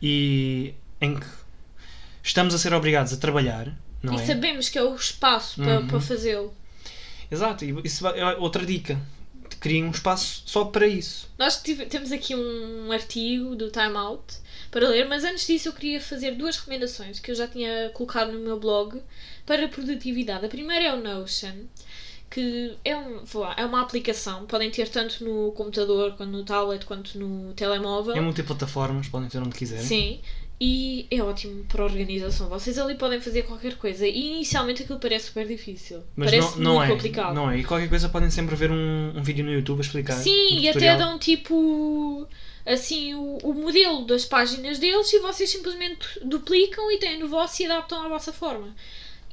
e em que estamos a ser obrigados a trabalhar, não e é? sabemos que é o espaço para, Uhum. para fazê-lo. Exato, e isso é outra dica. Criem um espaço só para isso. Nós tive- temos aqui um artigo do Time Out para ler, mas antes disso eu queria fazer duas recomendações que eu já tinha colocado no meu blog para produtividade. A primeira é o Notion, que é, um, lá, é uma aplicação, podem ter tanto no computador, quanto no tablet, quanto no telemóvel. É multiplataformas, podem ter onde quiserem. Sim. E é ótimo para a organização. Vocês ali podem fazer qualquer coisa. E inicialmente aquilo parece super difícil. Mas parece não, não muito é. complicado. Não é. E qualquer coisa podem sempre ver um, um vídeo no YouTube a explicar. Sim, um e até dão tipo assim o, o modelo das páginas deles e vocês simplesmente duplicam e têm no vosso e adaptam à vossa forma.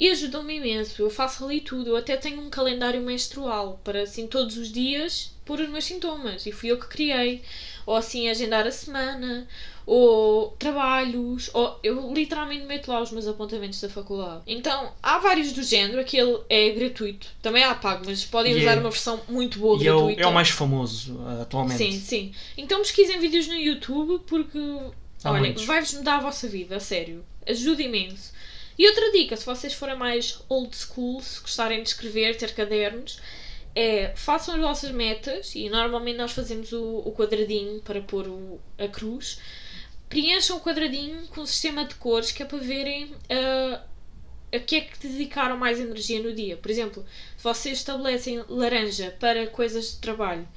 E ajudam-me imenso. Eu faço ali tudo. Eu até tenho um calendário menstrual para assim todos os dias pôr os meus sintomas. E fui eu que criei. Ou assim agendar a semana. Ou trabalhos. Ou eu literalmente meto lá os meus apontamentos da faculdade. Então há vários do género. Aquele é gratuito. Também há pago, mas podem E usar é- uma versão muito boa E é o, gratuita. é o mais famoso uh, atualmente. Sim, sim. Então pesquisem vídeos no YouTube porque Há olha, muitos. vai-vos mudar a vossa vida, a sério. Ajuda imenso. E outra dica, se vocês forem mais old school, se gostarem de escrever, ter cadernos, é façam as vossas metas e normalmente nós fazemos o, o quadradinho para pôr o- a cruz. Preencham o quadradinho com um sistema de cores que é para verem ah, a que é que dedicaram mais energia no dia. Por exemplo, se vocês estabelecem laranja para coisas de trabalho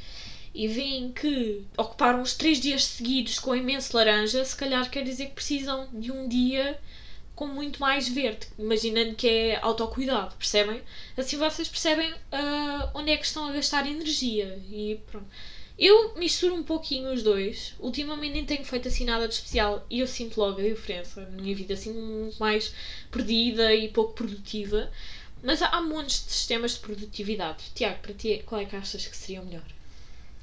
e veem que ocuparam os três dias seguidos com imenso laranja, se calhar quer dizer que precisam de um dia com muito mais verde, imaginando que é autocuidado, percebem? Assim vocês percebem uh, onde é que estão a gastar energia e pronto. Eu misturo um pouquinho os dois. Ultimamente nem tenho feito assim nada de especial e eu sinto logo a diferença. A minha vida assim muito mais perdida e pouco produtiva. Mas há montes de sistemas de produtividade. Tiago, para ti, qual é que achas que seria o melhor?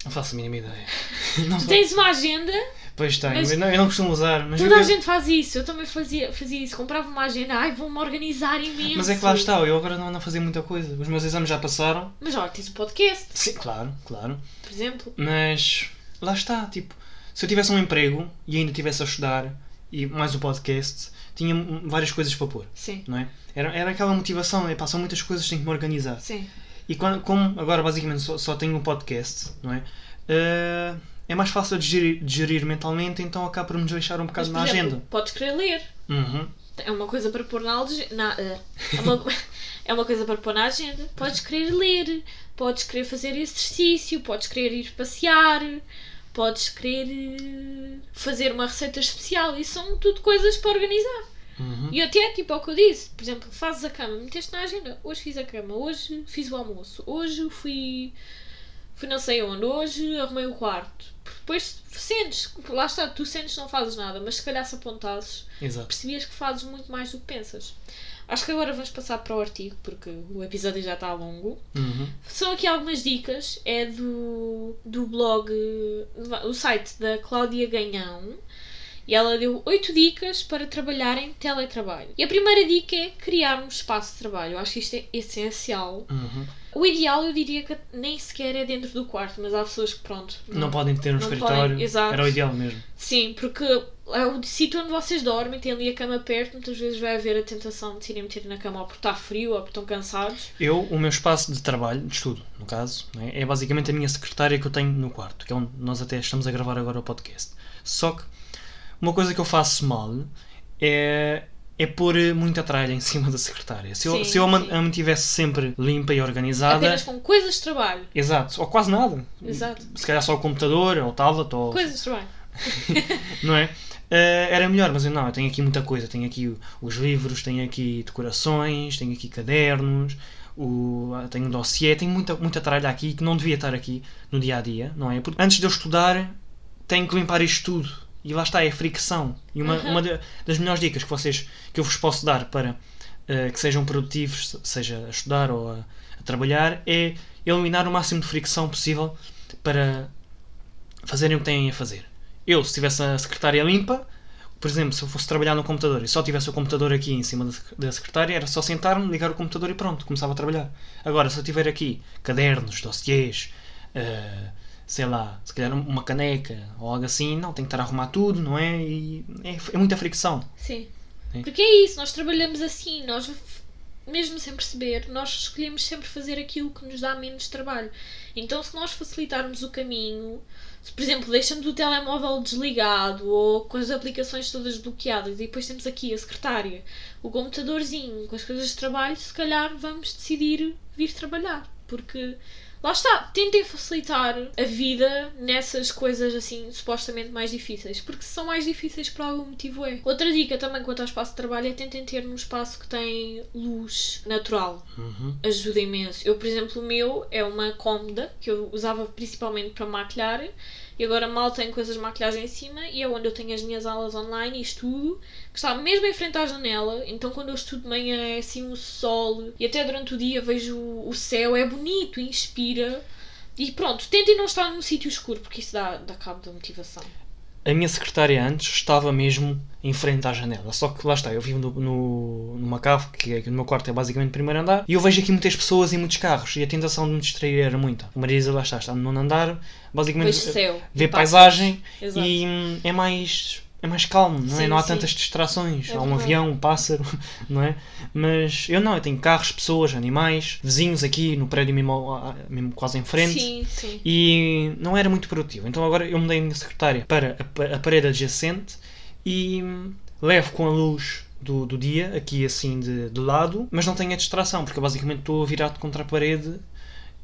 Não faço a mínima ideia. Não tu tens uma agenda. Pois tenho, mas eu, não, eu não costumo usar. Mas toda eu... a gente faz isso, eu também fazia, fazia isso. Comprava uma agenda, ai, vou-me organizar imenso. Mas é que lá está, eu agora não ando a fazer muita coisa. Os meus exames já passaram. Mas olha, tens o podcast. Sim, claro, claro. Por exemplo. Mas lá está, tipo, se eu tivesse um emprego e ainda estivesse a estudar e mais o podcast, tinha várias coisas para pôr. Sim. Não é? Era, era aquela motivação, é, pá, são muitas coisas, tenho que me organizar. Sim. E quando, como agora basicamente só, só tenho um podcast, não é? Uh, é mais fácil de gerir, de gerir, mentalmente, então acaba por me deixar um bocado Mas, na exemplo, agenda. Podes querer ler. Uhum. É uma coisa para pôr na, na uh, é, uma, é uma coisa para pôr na agenda. Podes querer ler, podes querer fazer exercício, podes querer ir passear, podes querer uh, fazer uma receita especial. Isso são tudo coisas para organizar. Uhum. E até, tipo, é o que eu disse, por exemplo, fazes a cama, meteste na agenda, hoje fiz a cama, hoje fiz o almoço, hoje fui fui não sei onde, hoje arrumei o quarto. Depois sentes, lá está, tu sentes não fazes nada, mas se calhar se apontasses, Exato. percebias que fazes muito mais do que pensas. Acho que agora vamos passar para o artigo, porque o episódio já está longo. Uhum. São aqui algumas dicas, é do, do blog, o site da Cláudia Ganhão. E ela deu 8 dicas para trabalhar em teletrabalho. E a primeira dica é criar um espaço de trabalho. Eu acho que isto é essencial. Uhum. O ideal eu diria que nem sequer é dentro do quarto, mas há pessoas que pronto. Não, podem ter um não escritório. podem. Era o ideal mesmo. Sim, porque é o sítio onde vocês dormem, tem ali a cama perto, muitas vezes vai haver a tentação de se irem meter na cama ou porque está frio ou porque estão cansados. Eu, o meu espaço de trabalho, de estudo, no caso, né, é basicamente a minha secretária que eu tenho no quarto, que é onde nós até estamos a gravar agora o podcast. Só que uma coisa que eu faço mal é, é pôr muita tralha em cima da secretária. Se eu, Sim, se eu a sim. a mantivesse sempre limpa e organizada. Apenas com coisas de trabalho. Exato, ou quase nada. Exato. Se calhar só o computador, ou o tablet, ou. Coisas de trabalho. Não é? Eh, era melhor, mas eu não, eu tenho aqui muita coisa. Tenho aqui os livros, tenho aqui decorações, tenho aqui cadernos, o, tenho um dossiê, tenho muita, muita tralha aqui que não devia estar aqui no dia a dia, não é? Porque antes de eu estudar, tenho que limpar isto tudo. E lá está, é fricção. E uma, Uhum. uma da- das melhores dicas que vocês que eu vos posso dar para eh, que sejam produtivos, seja a estudar ou a, a trabalhar, é eliminar o máximo de fricção possível para fazerem o que têm a fazer. Eu, se tivesse a secretária limpa, por exemplo, se eu fosse trabalhar no computador e só tivesse o computador aqui em cima da sec- da secretária, era só sentar-me, ligar o computador e pronto, começava a trabalhar. Agora, se eu tiver aqui cadernos, dossiês, eh, sei lá, se calhar uma caneca ou algo assim, não, tenho que estar a arrumar tudo, não é? E é, é muita fricção. Sim. Sim. Porque é isso, nós trabalhamos assim, nós, mesmo sem perceber, nós escolhemos sempre fazer aquilo que nos dá menos trabalho. Então, se nós facilitarmos o caminho, se, por exemplo, deixamos o telemóvel desligado ou com as aplicações todas bloqueadas e depois temos aqui a secretária, o computadorzinho com as coisas de trabalho, se calhar vamos decidir vir trabalhar. Porque Lá está, tentem facilitar a vida nessas coisas assim supostamente mais difíceis, porque se são mais difíceis por algum motivo é. Outra dica também quanto ao espaço de trabalho é tentem ter um espaço que tem luz natural. Uhum. Ajuda imenso. Eu, por exemplo, o meu é uma cômoda que eu usava principalmente para maquilhar e agora mal tenho coisas de maquilhagem em cima e é onde eu tenho as minhas aulas online e estudo, que está mesmo em frente à janela, então quando eu estudo de manhã é assim o sol e até durante o dia vejo o céu, é bonito, inspira. E pronto, tentem não estar num sítio escuro, porque isso dá, dá cabo da motivação. A minha secretária antes estava mesmo em frente à janela. Só que lá está, eu vivo no, no, numa cave, que é que no meu quarto é basicamente o primeiro andar, e eu vejo aqui muitas pessoas e muitos carros, e a tentação de me distrair era muita. A Marisa lá está, está no nono andar, basicamente vê paisagem Exato. e hum, é mais. É mais calmo, não é? Sim, Não há sim. tantas distrações. É há um verdade. avião, um pássaro, não é? Mas eu não, eu tenho carros, pessoas, animais, vizinhos aqui no prédio mesmo, mesmo quase em frente Sim, sim. e não era muito produtivo. Então agora eu mudei a minha secretária para a, a parede adjacente e hum, levo com a luz do, do dia, aqui assim de, de lado, mas não tenho a distração, porque eu basicamente estou virado contra a parede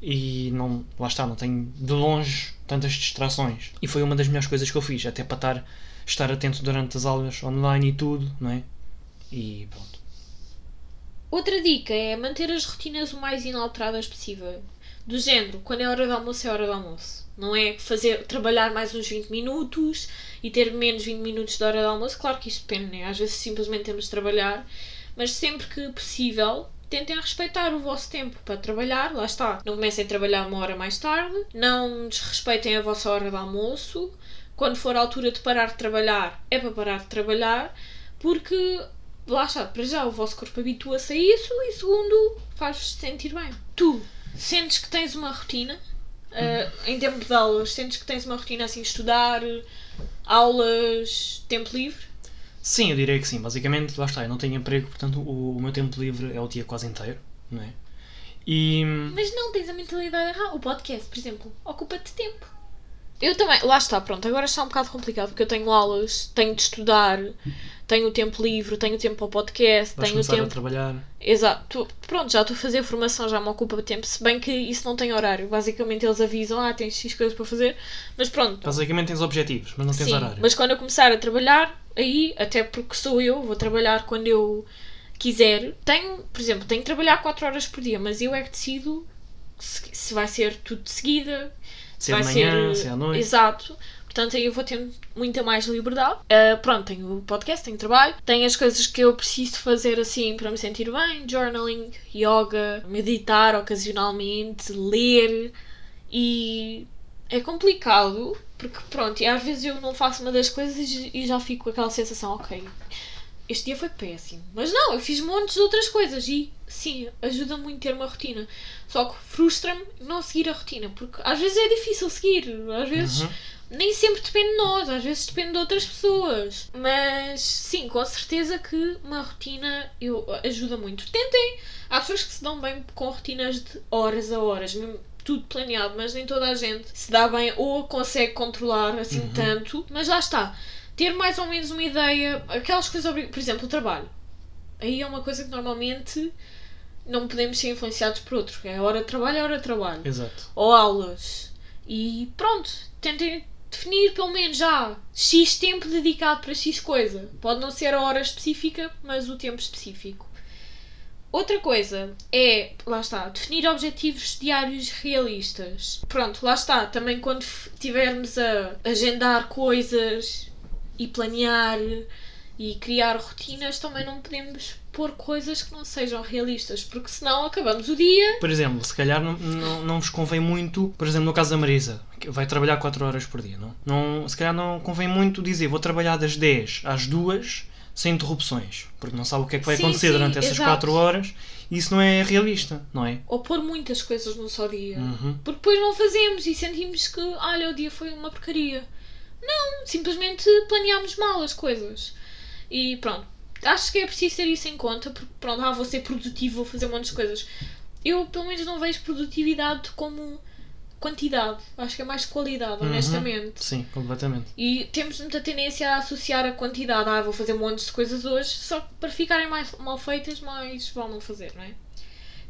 e não, lá está, não tenho de longe tantas distrações. E foi uma das melhores coisas que eu fiz, até para estar, estar atento durante as aulas online e tudo, não é? E pronto. Outra dica é manter as rotinas o mais inalteradas possível. Do género, quando é hora de almoço, é hora de almoço. Não é fazer, trabalhar mais uns 20 minutos e ter menos 20 minutos de hora de almoço. Claro que isto depende, né? Às vezes simplesmente temos de trabalhar, mas sempre que possível, tentem respeitar o vosso tempo para trabalhar. Lá está. Não comecem a trabalhar uma hora mais tarde. Não desrespeitem a vossa hora de almoço. Quando for a altura de parar de trabalhar, é para parar de trabalhar, porque lá está, para já o vosso corpo habitua-se a isso e segundo, faz-vos sentir bem. Tu sentes que tens uma rotina uh, em tempo de aulas, sentes que tens uma rotina assim, estudar, aulas, tempo livre? Sim, eu diria que sim. Basicamente, lá está, eu não tenho emprego, portanto o, o meu tempo livre é o dia quase inteiro, não é? E. Mas não tens a mentalidade errada. O podcast, por exemplo, ocupa-te tempo. Eu também, lá está, pronto, agora está um bocado complicado porque eu tenho aulas, tenho de estudar, tenho o tempo livre, tenho tempo para o podcast, Vais tenho tempo. a trabalhar. Exato, pronto, já estou a fazer formação, já me ocupa tempo, se bem que isso não tem horário. Basicamente eles avisam, ah, tens X coisas para fazer, mas pronto. Basicamente tens objetivos, mas não tens Sim, horário. mas quando eu começar a trabalhar, aí, até porque sou eu, vou trabalhar quando eu quiser. Tenho, por exemplo, tenho que trabalhar 4 horas por dia, mas eu é que decido se, se vai ser tudo de seguida, Se é de manhã, ser. se é à noite. Exato. Portanto, aí eu vou ter muita mais liberdade. Ah, pronto, tenho o podcast, tenho trabalho, tenho as coisas que eu preciso fazer assim para me sentir bem: journaling, yoga, meditar ocasionalmente, ler. E é complicado porque, pronto, e às vezes eu não faço uma das coisas e já fico com aquela sensação: ok, este dia foi péssimo. Mas não, eu fiz montes de outras coisas e sim, ajuda muito ter uma rotina. Só que frustra-me não seguir a rotina, porque às vezes é difícil seguir, às vezes Uhum. nem sempre depende de nós, às vezes depende de outras pessoas. Mas sim, com certeza que uma rotina eu, ajuda muito. Tentem, há pessoas que se dão bem com rotinas de horas a horas, mesmo tudo planeado, mas nem toda a gente se dá bem ou consegue controlar assim Uhum. tanto. Mas lá está, ter mais ou menos uma ideia, aquelas coisas, por exemplo, o trabalho. Aí é uma coisa que normalmente não podemos ser influenciados por outros. É hora de trabalho, é hora de trabalho Exato. ou aulas. E pronto, tentem definir pelo menos já X tempo dedicado para X coisa. Pode não ser a hora específica, mas o tempo específico. Outra coisa é, lá está, definir objetivos diários realistas. Pronto, lá está, também quando tivermos a agendar coisas e planear e criar rotinas, também não podemos pôr coisas que não sejam realistas, porque senão acabamos o dia Por exemplo, se calhar não, não, não vos convém muito, por exemplo, no caso da Marisa, que vai trabalhar 4 horas por dia, não? não? Se calhar não convém muito dizer vou trabalhar das 10 às 2 sem interrupções, porque não sabe o que é que vai Sim, acontecer sim, durante essas exato. 4 horas e isso não é realista, não é? ou pôr muitas coisas num só dia. Uhum. Porque depois não fazemos e sentimos que, olha, o dia foi uma porcaria. Não, simplesmente planeámos mal as coisas. E pronto, acho que é preciso ter isso em conta, porque pronto, ah, vou ser produtivo, vou fazer um monte de coisas. Eu, pelo menos, não vejo produtividade como quantidade. Acho que é mais qualidade, Uhum. honestamente. Sim, completamente. E temos muita tendência a associar a quantidade. Ah, vou fazer montes de coisas hoje, só que para ficarem mais mal feitas, mais vão não fazer, não é?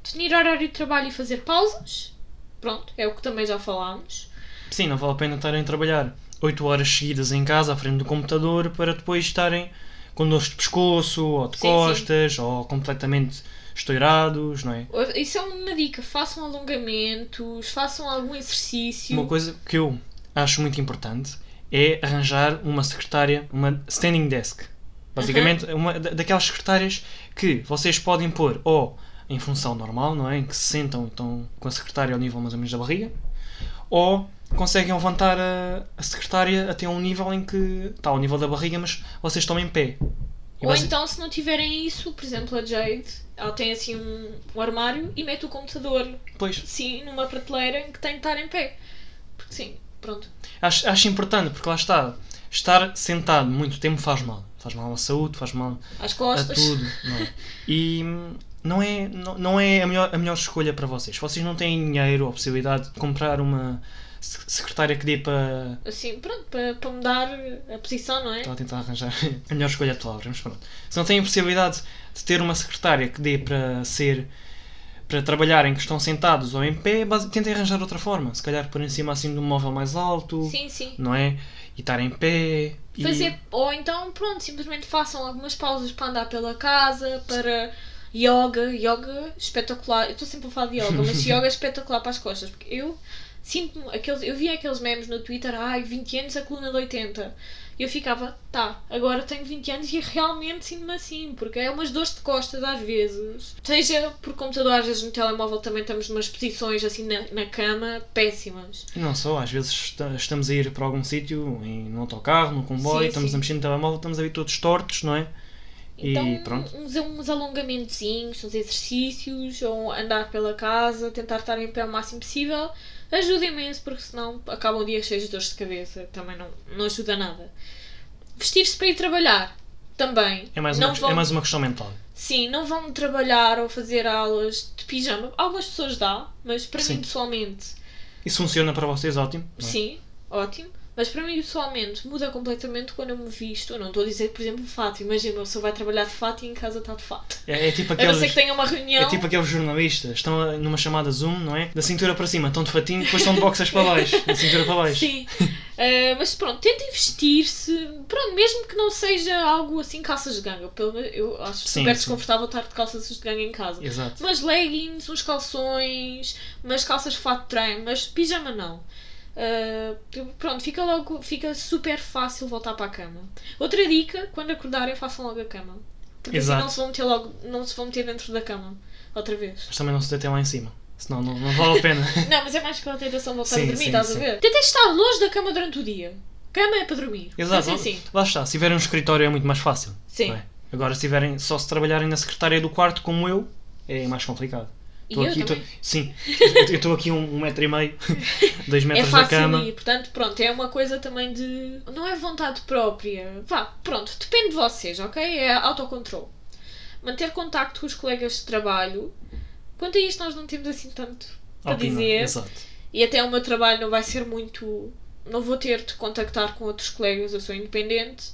Definir horário de trabalho e fazer pausas. Pronto, é o que também já falámos. Sim, não vale a pena estarem a trabalhar 8 horas seguidas em casa à frente do computador para depois estarem com dores de pescoço ou de Sim, sim. costas ou completamente estourados, não é? Isso é uma dica. Façam alongamentos, façam algum exercício. Uma coisa que eu acho muito importante é arranjar uma secretária, uma standing desk. Basicamente, uma da- daquelas secretárias que vocês podem pôr ou em função normal, não é? Em que se sentam e estão com a secretária ao nível mais ou menos da barriga, ou conseguem levantar a, a secretária até um nível em que está ao nível da barriga, mas vocês estão em pé. E Ou basi- então, se não tiverem isso, por exemplo, a Jade, ela tem assim um, um armário e mete o computador Pois, assim numa prateleira em que tem de estar em pé. Porque sim, pronto. acho, acho importante, porque lá está, estar sentado muito tempo faz mal. Faz mal à saúde, faz mal Às a costas. tudo, não é? E, não é, não, não é a, melhor, a melhor escolha para vocês. Vocês não têm dinheiro ou possibilidade de comprar uma secretária que dê para. Assim, pronto, para, para mudar a posição, não é? Estava a tentar arranjar a melhor escolha de palavras, mas pronto. Se não têm a possibilidade de ter uma secretária que dê para ser. para trabalhar em que estão sentados ou em pé, tentem arranjar outra forma. Se calhar por em cima assim de um móvel mais alto, Sim, sim. não é? E estar em pé. e- Fazer, ou então, pronto, simplesmente façam algumas pausas para andar pela casa, para yoga, yoga espetacular. Eu estou sempre a falar de yoga, mas yoga é espetacular para as costas, porque eu sinto-me, aqueles, eu vi aqueles memes no Twitter, ai, 20 anos a coluna de 80. E eu ficava, tá, agora tenho 20 anos e realmente sinto-me assim, porque é umas dores de costas às vezes. Seja por computador, às vezes no telemóvel também estamos numas posições assim na, na cama péssimas. E não só, às vezes esta- estamos a ir para algum sítio, no autocarro, no comboio, Sim, estamos sim. a mexer no telemóvel, estamos a vir todos tortos, não é? Então, e pronto. uns, uns alongamentozinhos, uns exercícios, ou andar pela casa, tentar estar em pé o máximo possível, ajuda imenso, porque senão acabam dias cheios de dores de cabeça, também não, não ajuda nada. Vestir-se para ir trabalhar, também. É mais, não uma, vão, é mais uma questão mental. Sim, não vão trabalhar ou fazer aulas de pijama. Algumas pessoas dá, mas para Sim. mim pessoalmente, Isso funciona para vocês, ótimo. é? sim, ótimo. Mas para mim pessoalmente muda completamente quando eu me visto. Eu não estou a dizer, por exemplo, fato. Imagina, a pessoa vai trabalhar de fato e em casa está de fato. É, é tipo A não ser aqueles. que tenha uma reunião. É tipo aqueles jornalistas, estão numa chamada Zoom, não é? Da cintura para cima, estão de fatinho, depois estão de boxers para baixo, da cintura para baixo. Sim. Eh, mas pronto, tentem vestir-se. Pronto, mesmo que não seja algo assim, calças de ganga. Pelo eu acho Sim, super sim. desconfortável estar de calças de ganga em casa. Exato. Umas leggings, uns calções, umas calças de fato de treino, mas pijama não. Eh, pronto, fica logo, fica super fácil voltar para a cama. Outra dica, quando acordarem, façam logo a cama. Porque Exato. assim não se vão meter logo, não se vão meter dentro da cama outra vez. Mas também não se detem lá em cima, senão não, não vale a pena. Não, mas é mais pela tentação de voltar Sim, a dormir, sim, estás sim. a ver? Tenta estar longe da cama durante o dia. Cama é para dormir. Exato. Mas assim, Lá está, se tiverem um escritório é muito mais fácil. sim. é? Agora, se tiverem só se trabalharem na secretária do quarto, como eu, é mais complicado. E eu aqui, também. tô- sim, eu estou aqui um, um metro e meio, dois É metros da fácil cama. ir, portanto, pronto, é uma coisa também de. Não é vontade própria. Vá, pronto, depende de vocês, ok? É autocontrole. Manter contacto com os colegas de trabalho. Quanto a isto, nós não temos assim tanto para Opina, dizer. Exato. E até o meu trabalho não vai ser muito. Não vou ter de contactar com outros colegas, eu sou independente.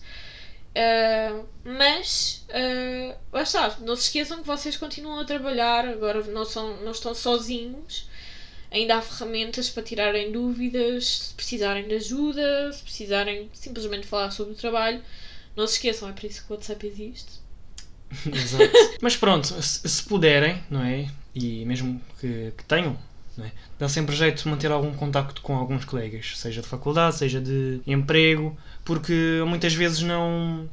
Ah, mas, ah, lá está, não se esqueçam que vocês continuam a trabalhar, agora não, são, não estão sozinhos. Ainda há ferramentas para tirarem dúvidas, se precisarem de ajuda, se precisarem simplesmente falar sobre o trabalho. Não se esqueçam, é por isso que o WhatsApp existe. Exato. Mas pronto, se, se puderem, não é? E mesmo que, que tenham, é? Dá sempre jeito de manter algum contacto com alguns colegas, seja de faculdade, seja de emprego, porque muitas vezes não,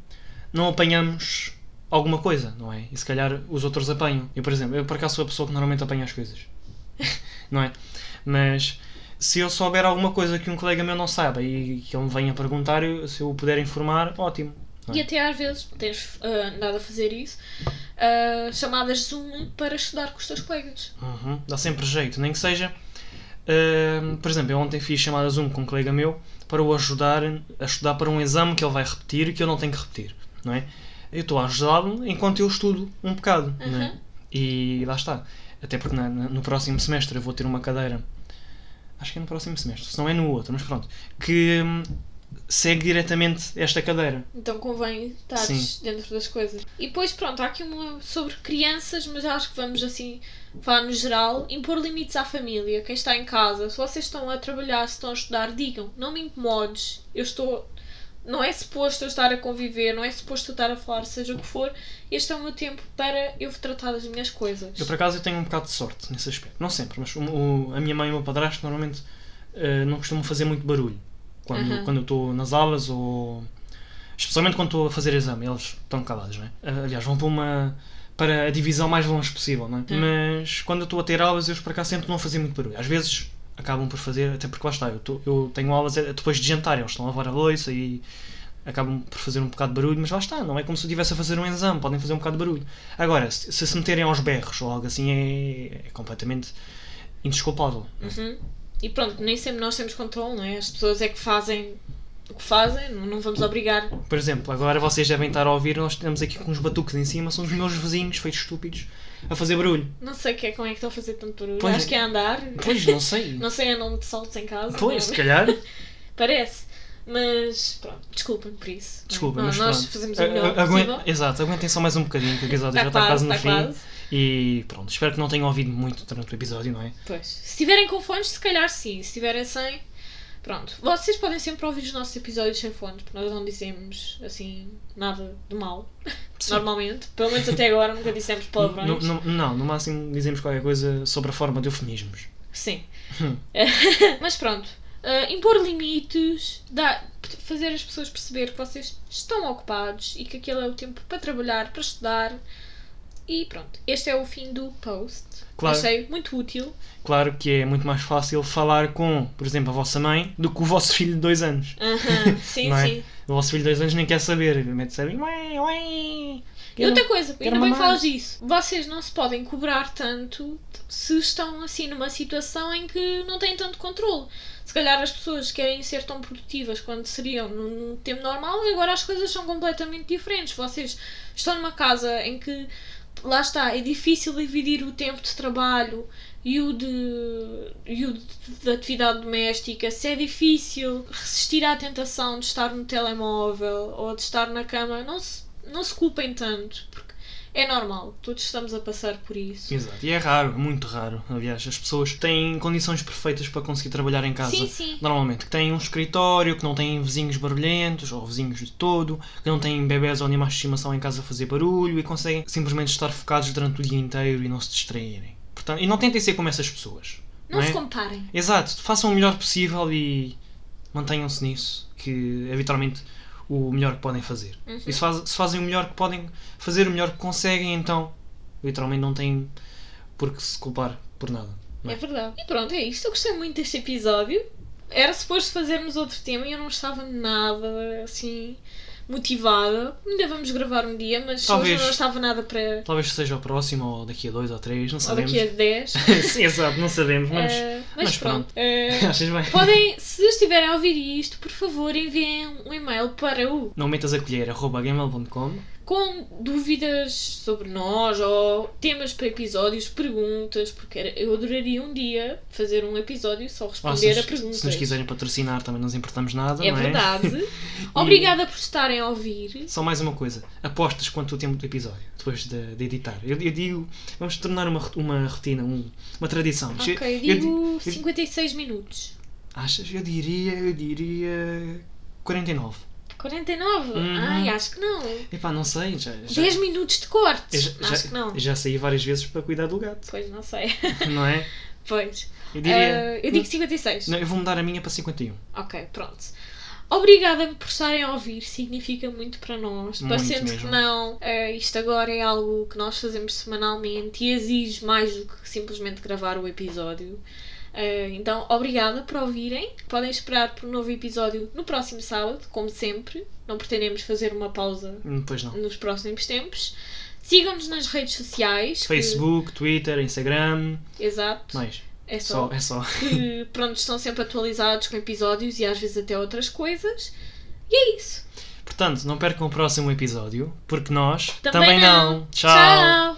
não apanhamos alguma coisa, não é? E se calhar os outros apanham. Eu, por exemplo, eu por acaso sou a pessoa que normalmente apanha as coisas, não é? Mas se eu souber alguma coisa que um colega meu não saiba e que ele me venha perguntar, eu- se eu o puder informar, ótimo. é? E até às vezes tens ah, andado a fazer isso, ah, chamadas Zoom para estudar com os teus colegas. Uhum, Dá sempre jeito, nem que seja. Ahm, por exemplo, eu ontem fiz chamada Zoom com um colega meu para o ajudar a estudar para um exame que ele vai repetir e que eu não tenho que repetir, não é? Eu estou a ajudá-lo enquanto eu estudo um bocado, não é? Uhum. E lá está. Até porque na- no próximo semestre eu vou ter uma cadeira, acho que é no próximo semestre, se não é no outro, mas pronto, que hum, segue diretamente esta cadeira. Então convém estar dentro das coisas. E depois, pronto, há aqui uma sobre crianças, mas acho que vamos assim falar no geral, impor limites à família. Quem está em casa, se vocês estão a trabalhar, se estão a estudar, digam, não me incomodes, eu estou. Não é suposto eu estar a conviver, não é suposto eu estar a falar, seja o que for. Este é o meu tempo para eu tratar das minhas coisas. Eu, por acaso, eu tenho um bocado de sorte nesse aspecto. Não sempre, mas o, o- a minha mãe e o meu padrasto normalmente eh, não costumam fazer muito barulho quando, Uhum. quando eu estou nas aulas ou. Especialmente quando estou a fazer exame, eles estão calados, não é? Eh, Aliás, vão para uma. Para a divisão mais longe possível, não é? Hum. Mas quando eu estou a ter aulas, eu por acaso sempre não a fazer muito barulho. Às vezes acabam por fazer, até porque lá está, eu, tô- eu tenho aulas eh, depois de jantar, eles estão a lavar a louça e acabam por fazer um bocado de barulho, mas lá está, não é como se eu estivesse a fazer um exame, podem fazer um bocado de barulho. Agora, se se, se meterem aos berros ou algo assim, é, é completamente indesculpável. Uhum. E pronto, nem sempre nós temos controle, não é? As pessoas é que fazem o que fazem, não vamos obrigar. Por exemplo, agora vocês devem estar a ouvir, nós temos aqui com uns batuques em cima, são os meus vizinhos, feitos estúpidos, a fazer barulho. Não sei que é, como é que estão a fazer tanto barulho. Pois. Acho que é andar. Pois, não sei. Não sei, andam de saltos em casa. Pois, se não é? calhar. Parece. Mas pronto, desculpem por isso. é? Nós, mas nós pronto. fazemos o melhor a- aguen- possível. Exato, aguentem só mais um bocadinho, que o episódio já Está quase quase, no está fim. quase. E pronto, espero que não tenham ouvido muito durante o episódio, não é? Pois. Se estiverem com fones, se calhar sim. Se estiverem sem, pronto. Vocês podem sempre ouvir os nossos episódios sem fones, porque nós não dizemos assim nada de mal. Sim. Normalmente. Pelo menos até agora nunca dissemos palavrões. No, no- não, no máximo dizemos qualquer coisa sobre a forma de eufemismos. Sim. Hum. Mas pronto. ah, impor limites, dar, fazer as pessoas perceber que vocês estão ocupados e que aquele é o tempo para trabalhar, para estudar. E pronto. Este é o fim do post. Claro. Achei muito útil. Claro que é muito mais fácil falar com, por exemplo, a vossa mãe do que o vosso filho de dois anos. Sim, é? sim. O vosso filho de dois anos nem quer saber. Mete-se a ué, ué. E outra coisa, ainda bem que falas disso. Vocês não se podem cobrar tanto se estão assim numa situação em que não têm tanto controle. Se calhar as pessoas querem ser tão produtivas quando seriam num num tempo normal e agora as coisas são completamente diferentes. Vocês estão numa casa em que lá está, é difícil dividir o tempo de trabalho e o de, e o de, de atividade doméstica, se é difícil resistir à tentação de estar no telemóvel ou de estar na cama, não se, não se culpem tanto, porque é normal, todos estamos a passar por isso. Exato, e é raro, muito raro. Aliás, as pessoas têm condições perfeitas para conseguir trabalhar em casa. Sim, sim. Normalmente, que têm um escritório, que não têm vizinhos barulhentos, ou vizinhos de todo, que não têm bebés ou animais de estimação em casa a fazer barulho e conseguem simplesmente estar focados durante o dia inteiro e não se distraírem. Portanto, e não tentem ser como essas pessoas. Não, Não se é? comparem. Exato, façam o melhor possível e mantenham-se nisso, que é literalmente o melhor que podem fazer. Uhum. E se, faz- se fazem o melhor que podem fazer, o melhor que conseguem, então literalmente não têm por que se culpar por nada. É é? verdade. E pronto, é isto. Eu gostei muito deste episódio. Era suposto fazermos outro tema e eu não estava nada assim motivada. Ainda vamos gravar um dia, mas Talvez. hoje não estava nada para. Talvez seja o próximo, ou daqui a dois ou três, não Ou sabemos. daqui a 10. Sim, exato, não sabemos, mas Eh, mas, mas pronto. pronto. Bem? podem, se estiverem a ouvir isto, por favor, enviem um e-mail para o Não metas a colher, arroba gmail.com com dúvidas sobre nós ou temas para episódios, perguntas, porque eu adoraria um dia fazer um episódio só Ou responder a perguntas. se nos quiserem patrocinar também não nos importamos nada, É não é? verdade. Obrigada por estarem a ouvir. Só mais uma coisa, apostas quanto o tempo do episódio, depois de, de editar. Eu, eu digo, vamos tornar uma, uma rotina, um- uma tradição. Ok, Eu- digo eu- 56 minutos. Achas? Eu diria, eu diria 49. 49? Uhum. Ai, acho que não. Epá, não sei, já, já, 10 minutos de eu cortes. já, acho que não. eu já saí várias vezes para cuidar do gato, Pois, não sei. não é? pois. Eu diria... Eh, eu digo 56. Não, eu vou mudar a minha para 51. Ok, pronto. Obrigada por estarem a ouvir, significa muito para nós. Muito Parecendo que mesmo. não, eh, isto agora é algo que nós fazemos semanalmente e exige mais do que simplesmente gravar o episódio. Eh, então, obrigada por ouvirem. Podem esperar por um novo episódio no próximo sábado, como sempre. Não pretendemos fazer uma pausa Hum, não. nos próximos tempos. Sigam-nos nas redes sociais. que- Facebook, Twitter, Instagram, Exato. mais. É só. Só, é só. que pronto, estão sempre atualizados com episódios e às vezes até outras coisas. E é isso. Portanto, não percam o próximo episódio, porque nós Também não. Tchau. Tchau.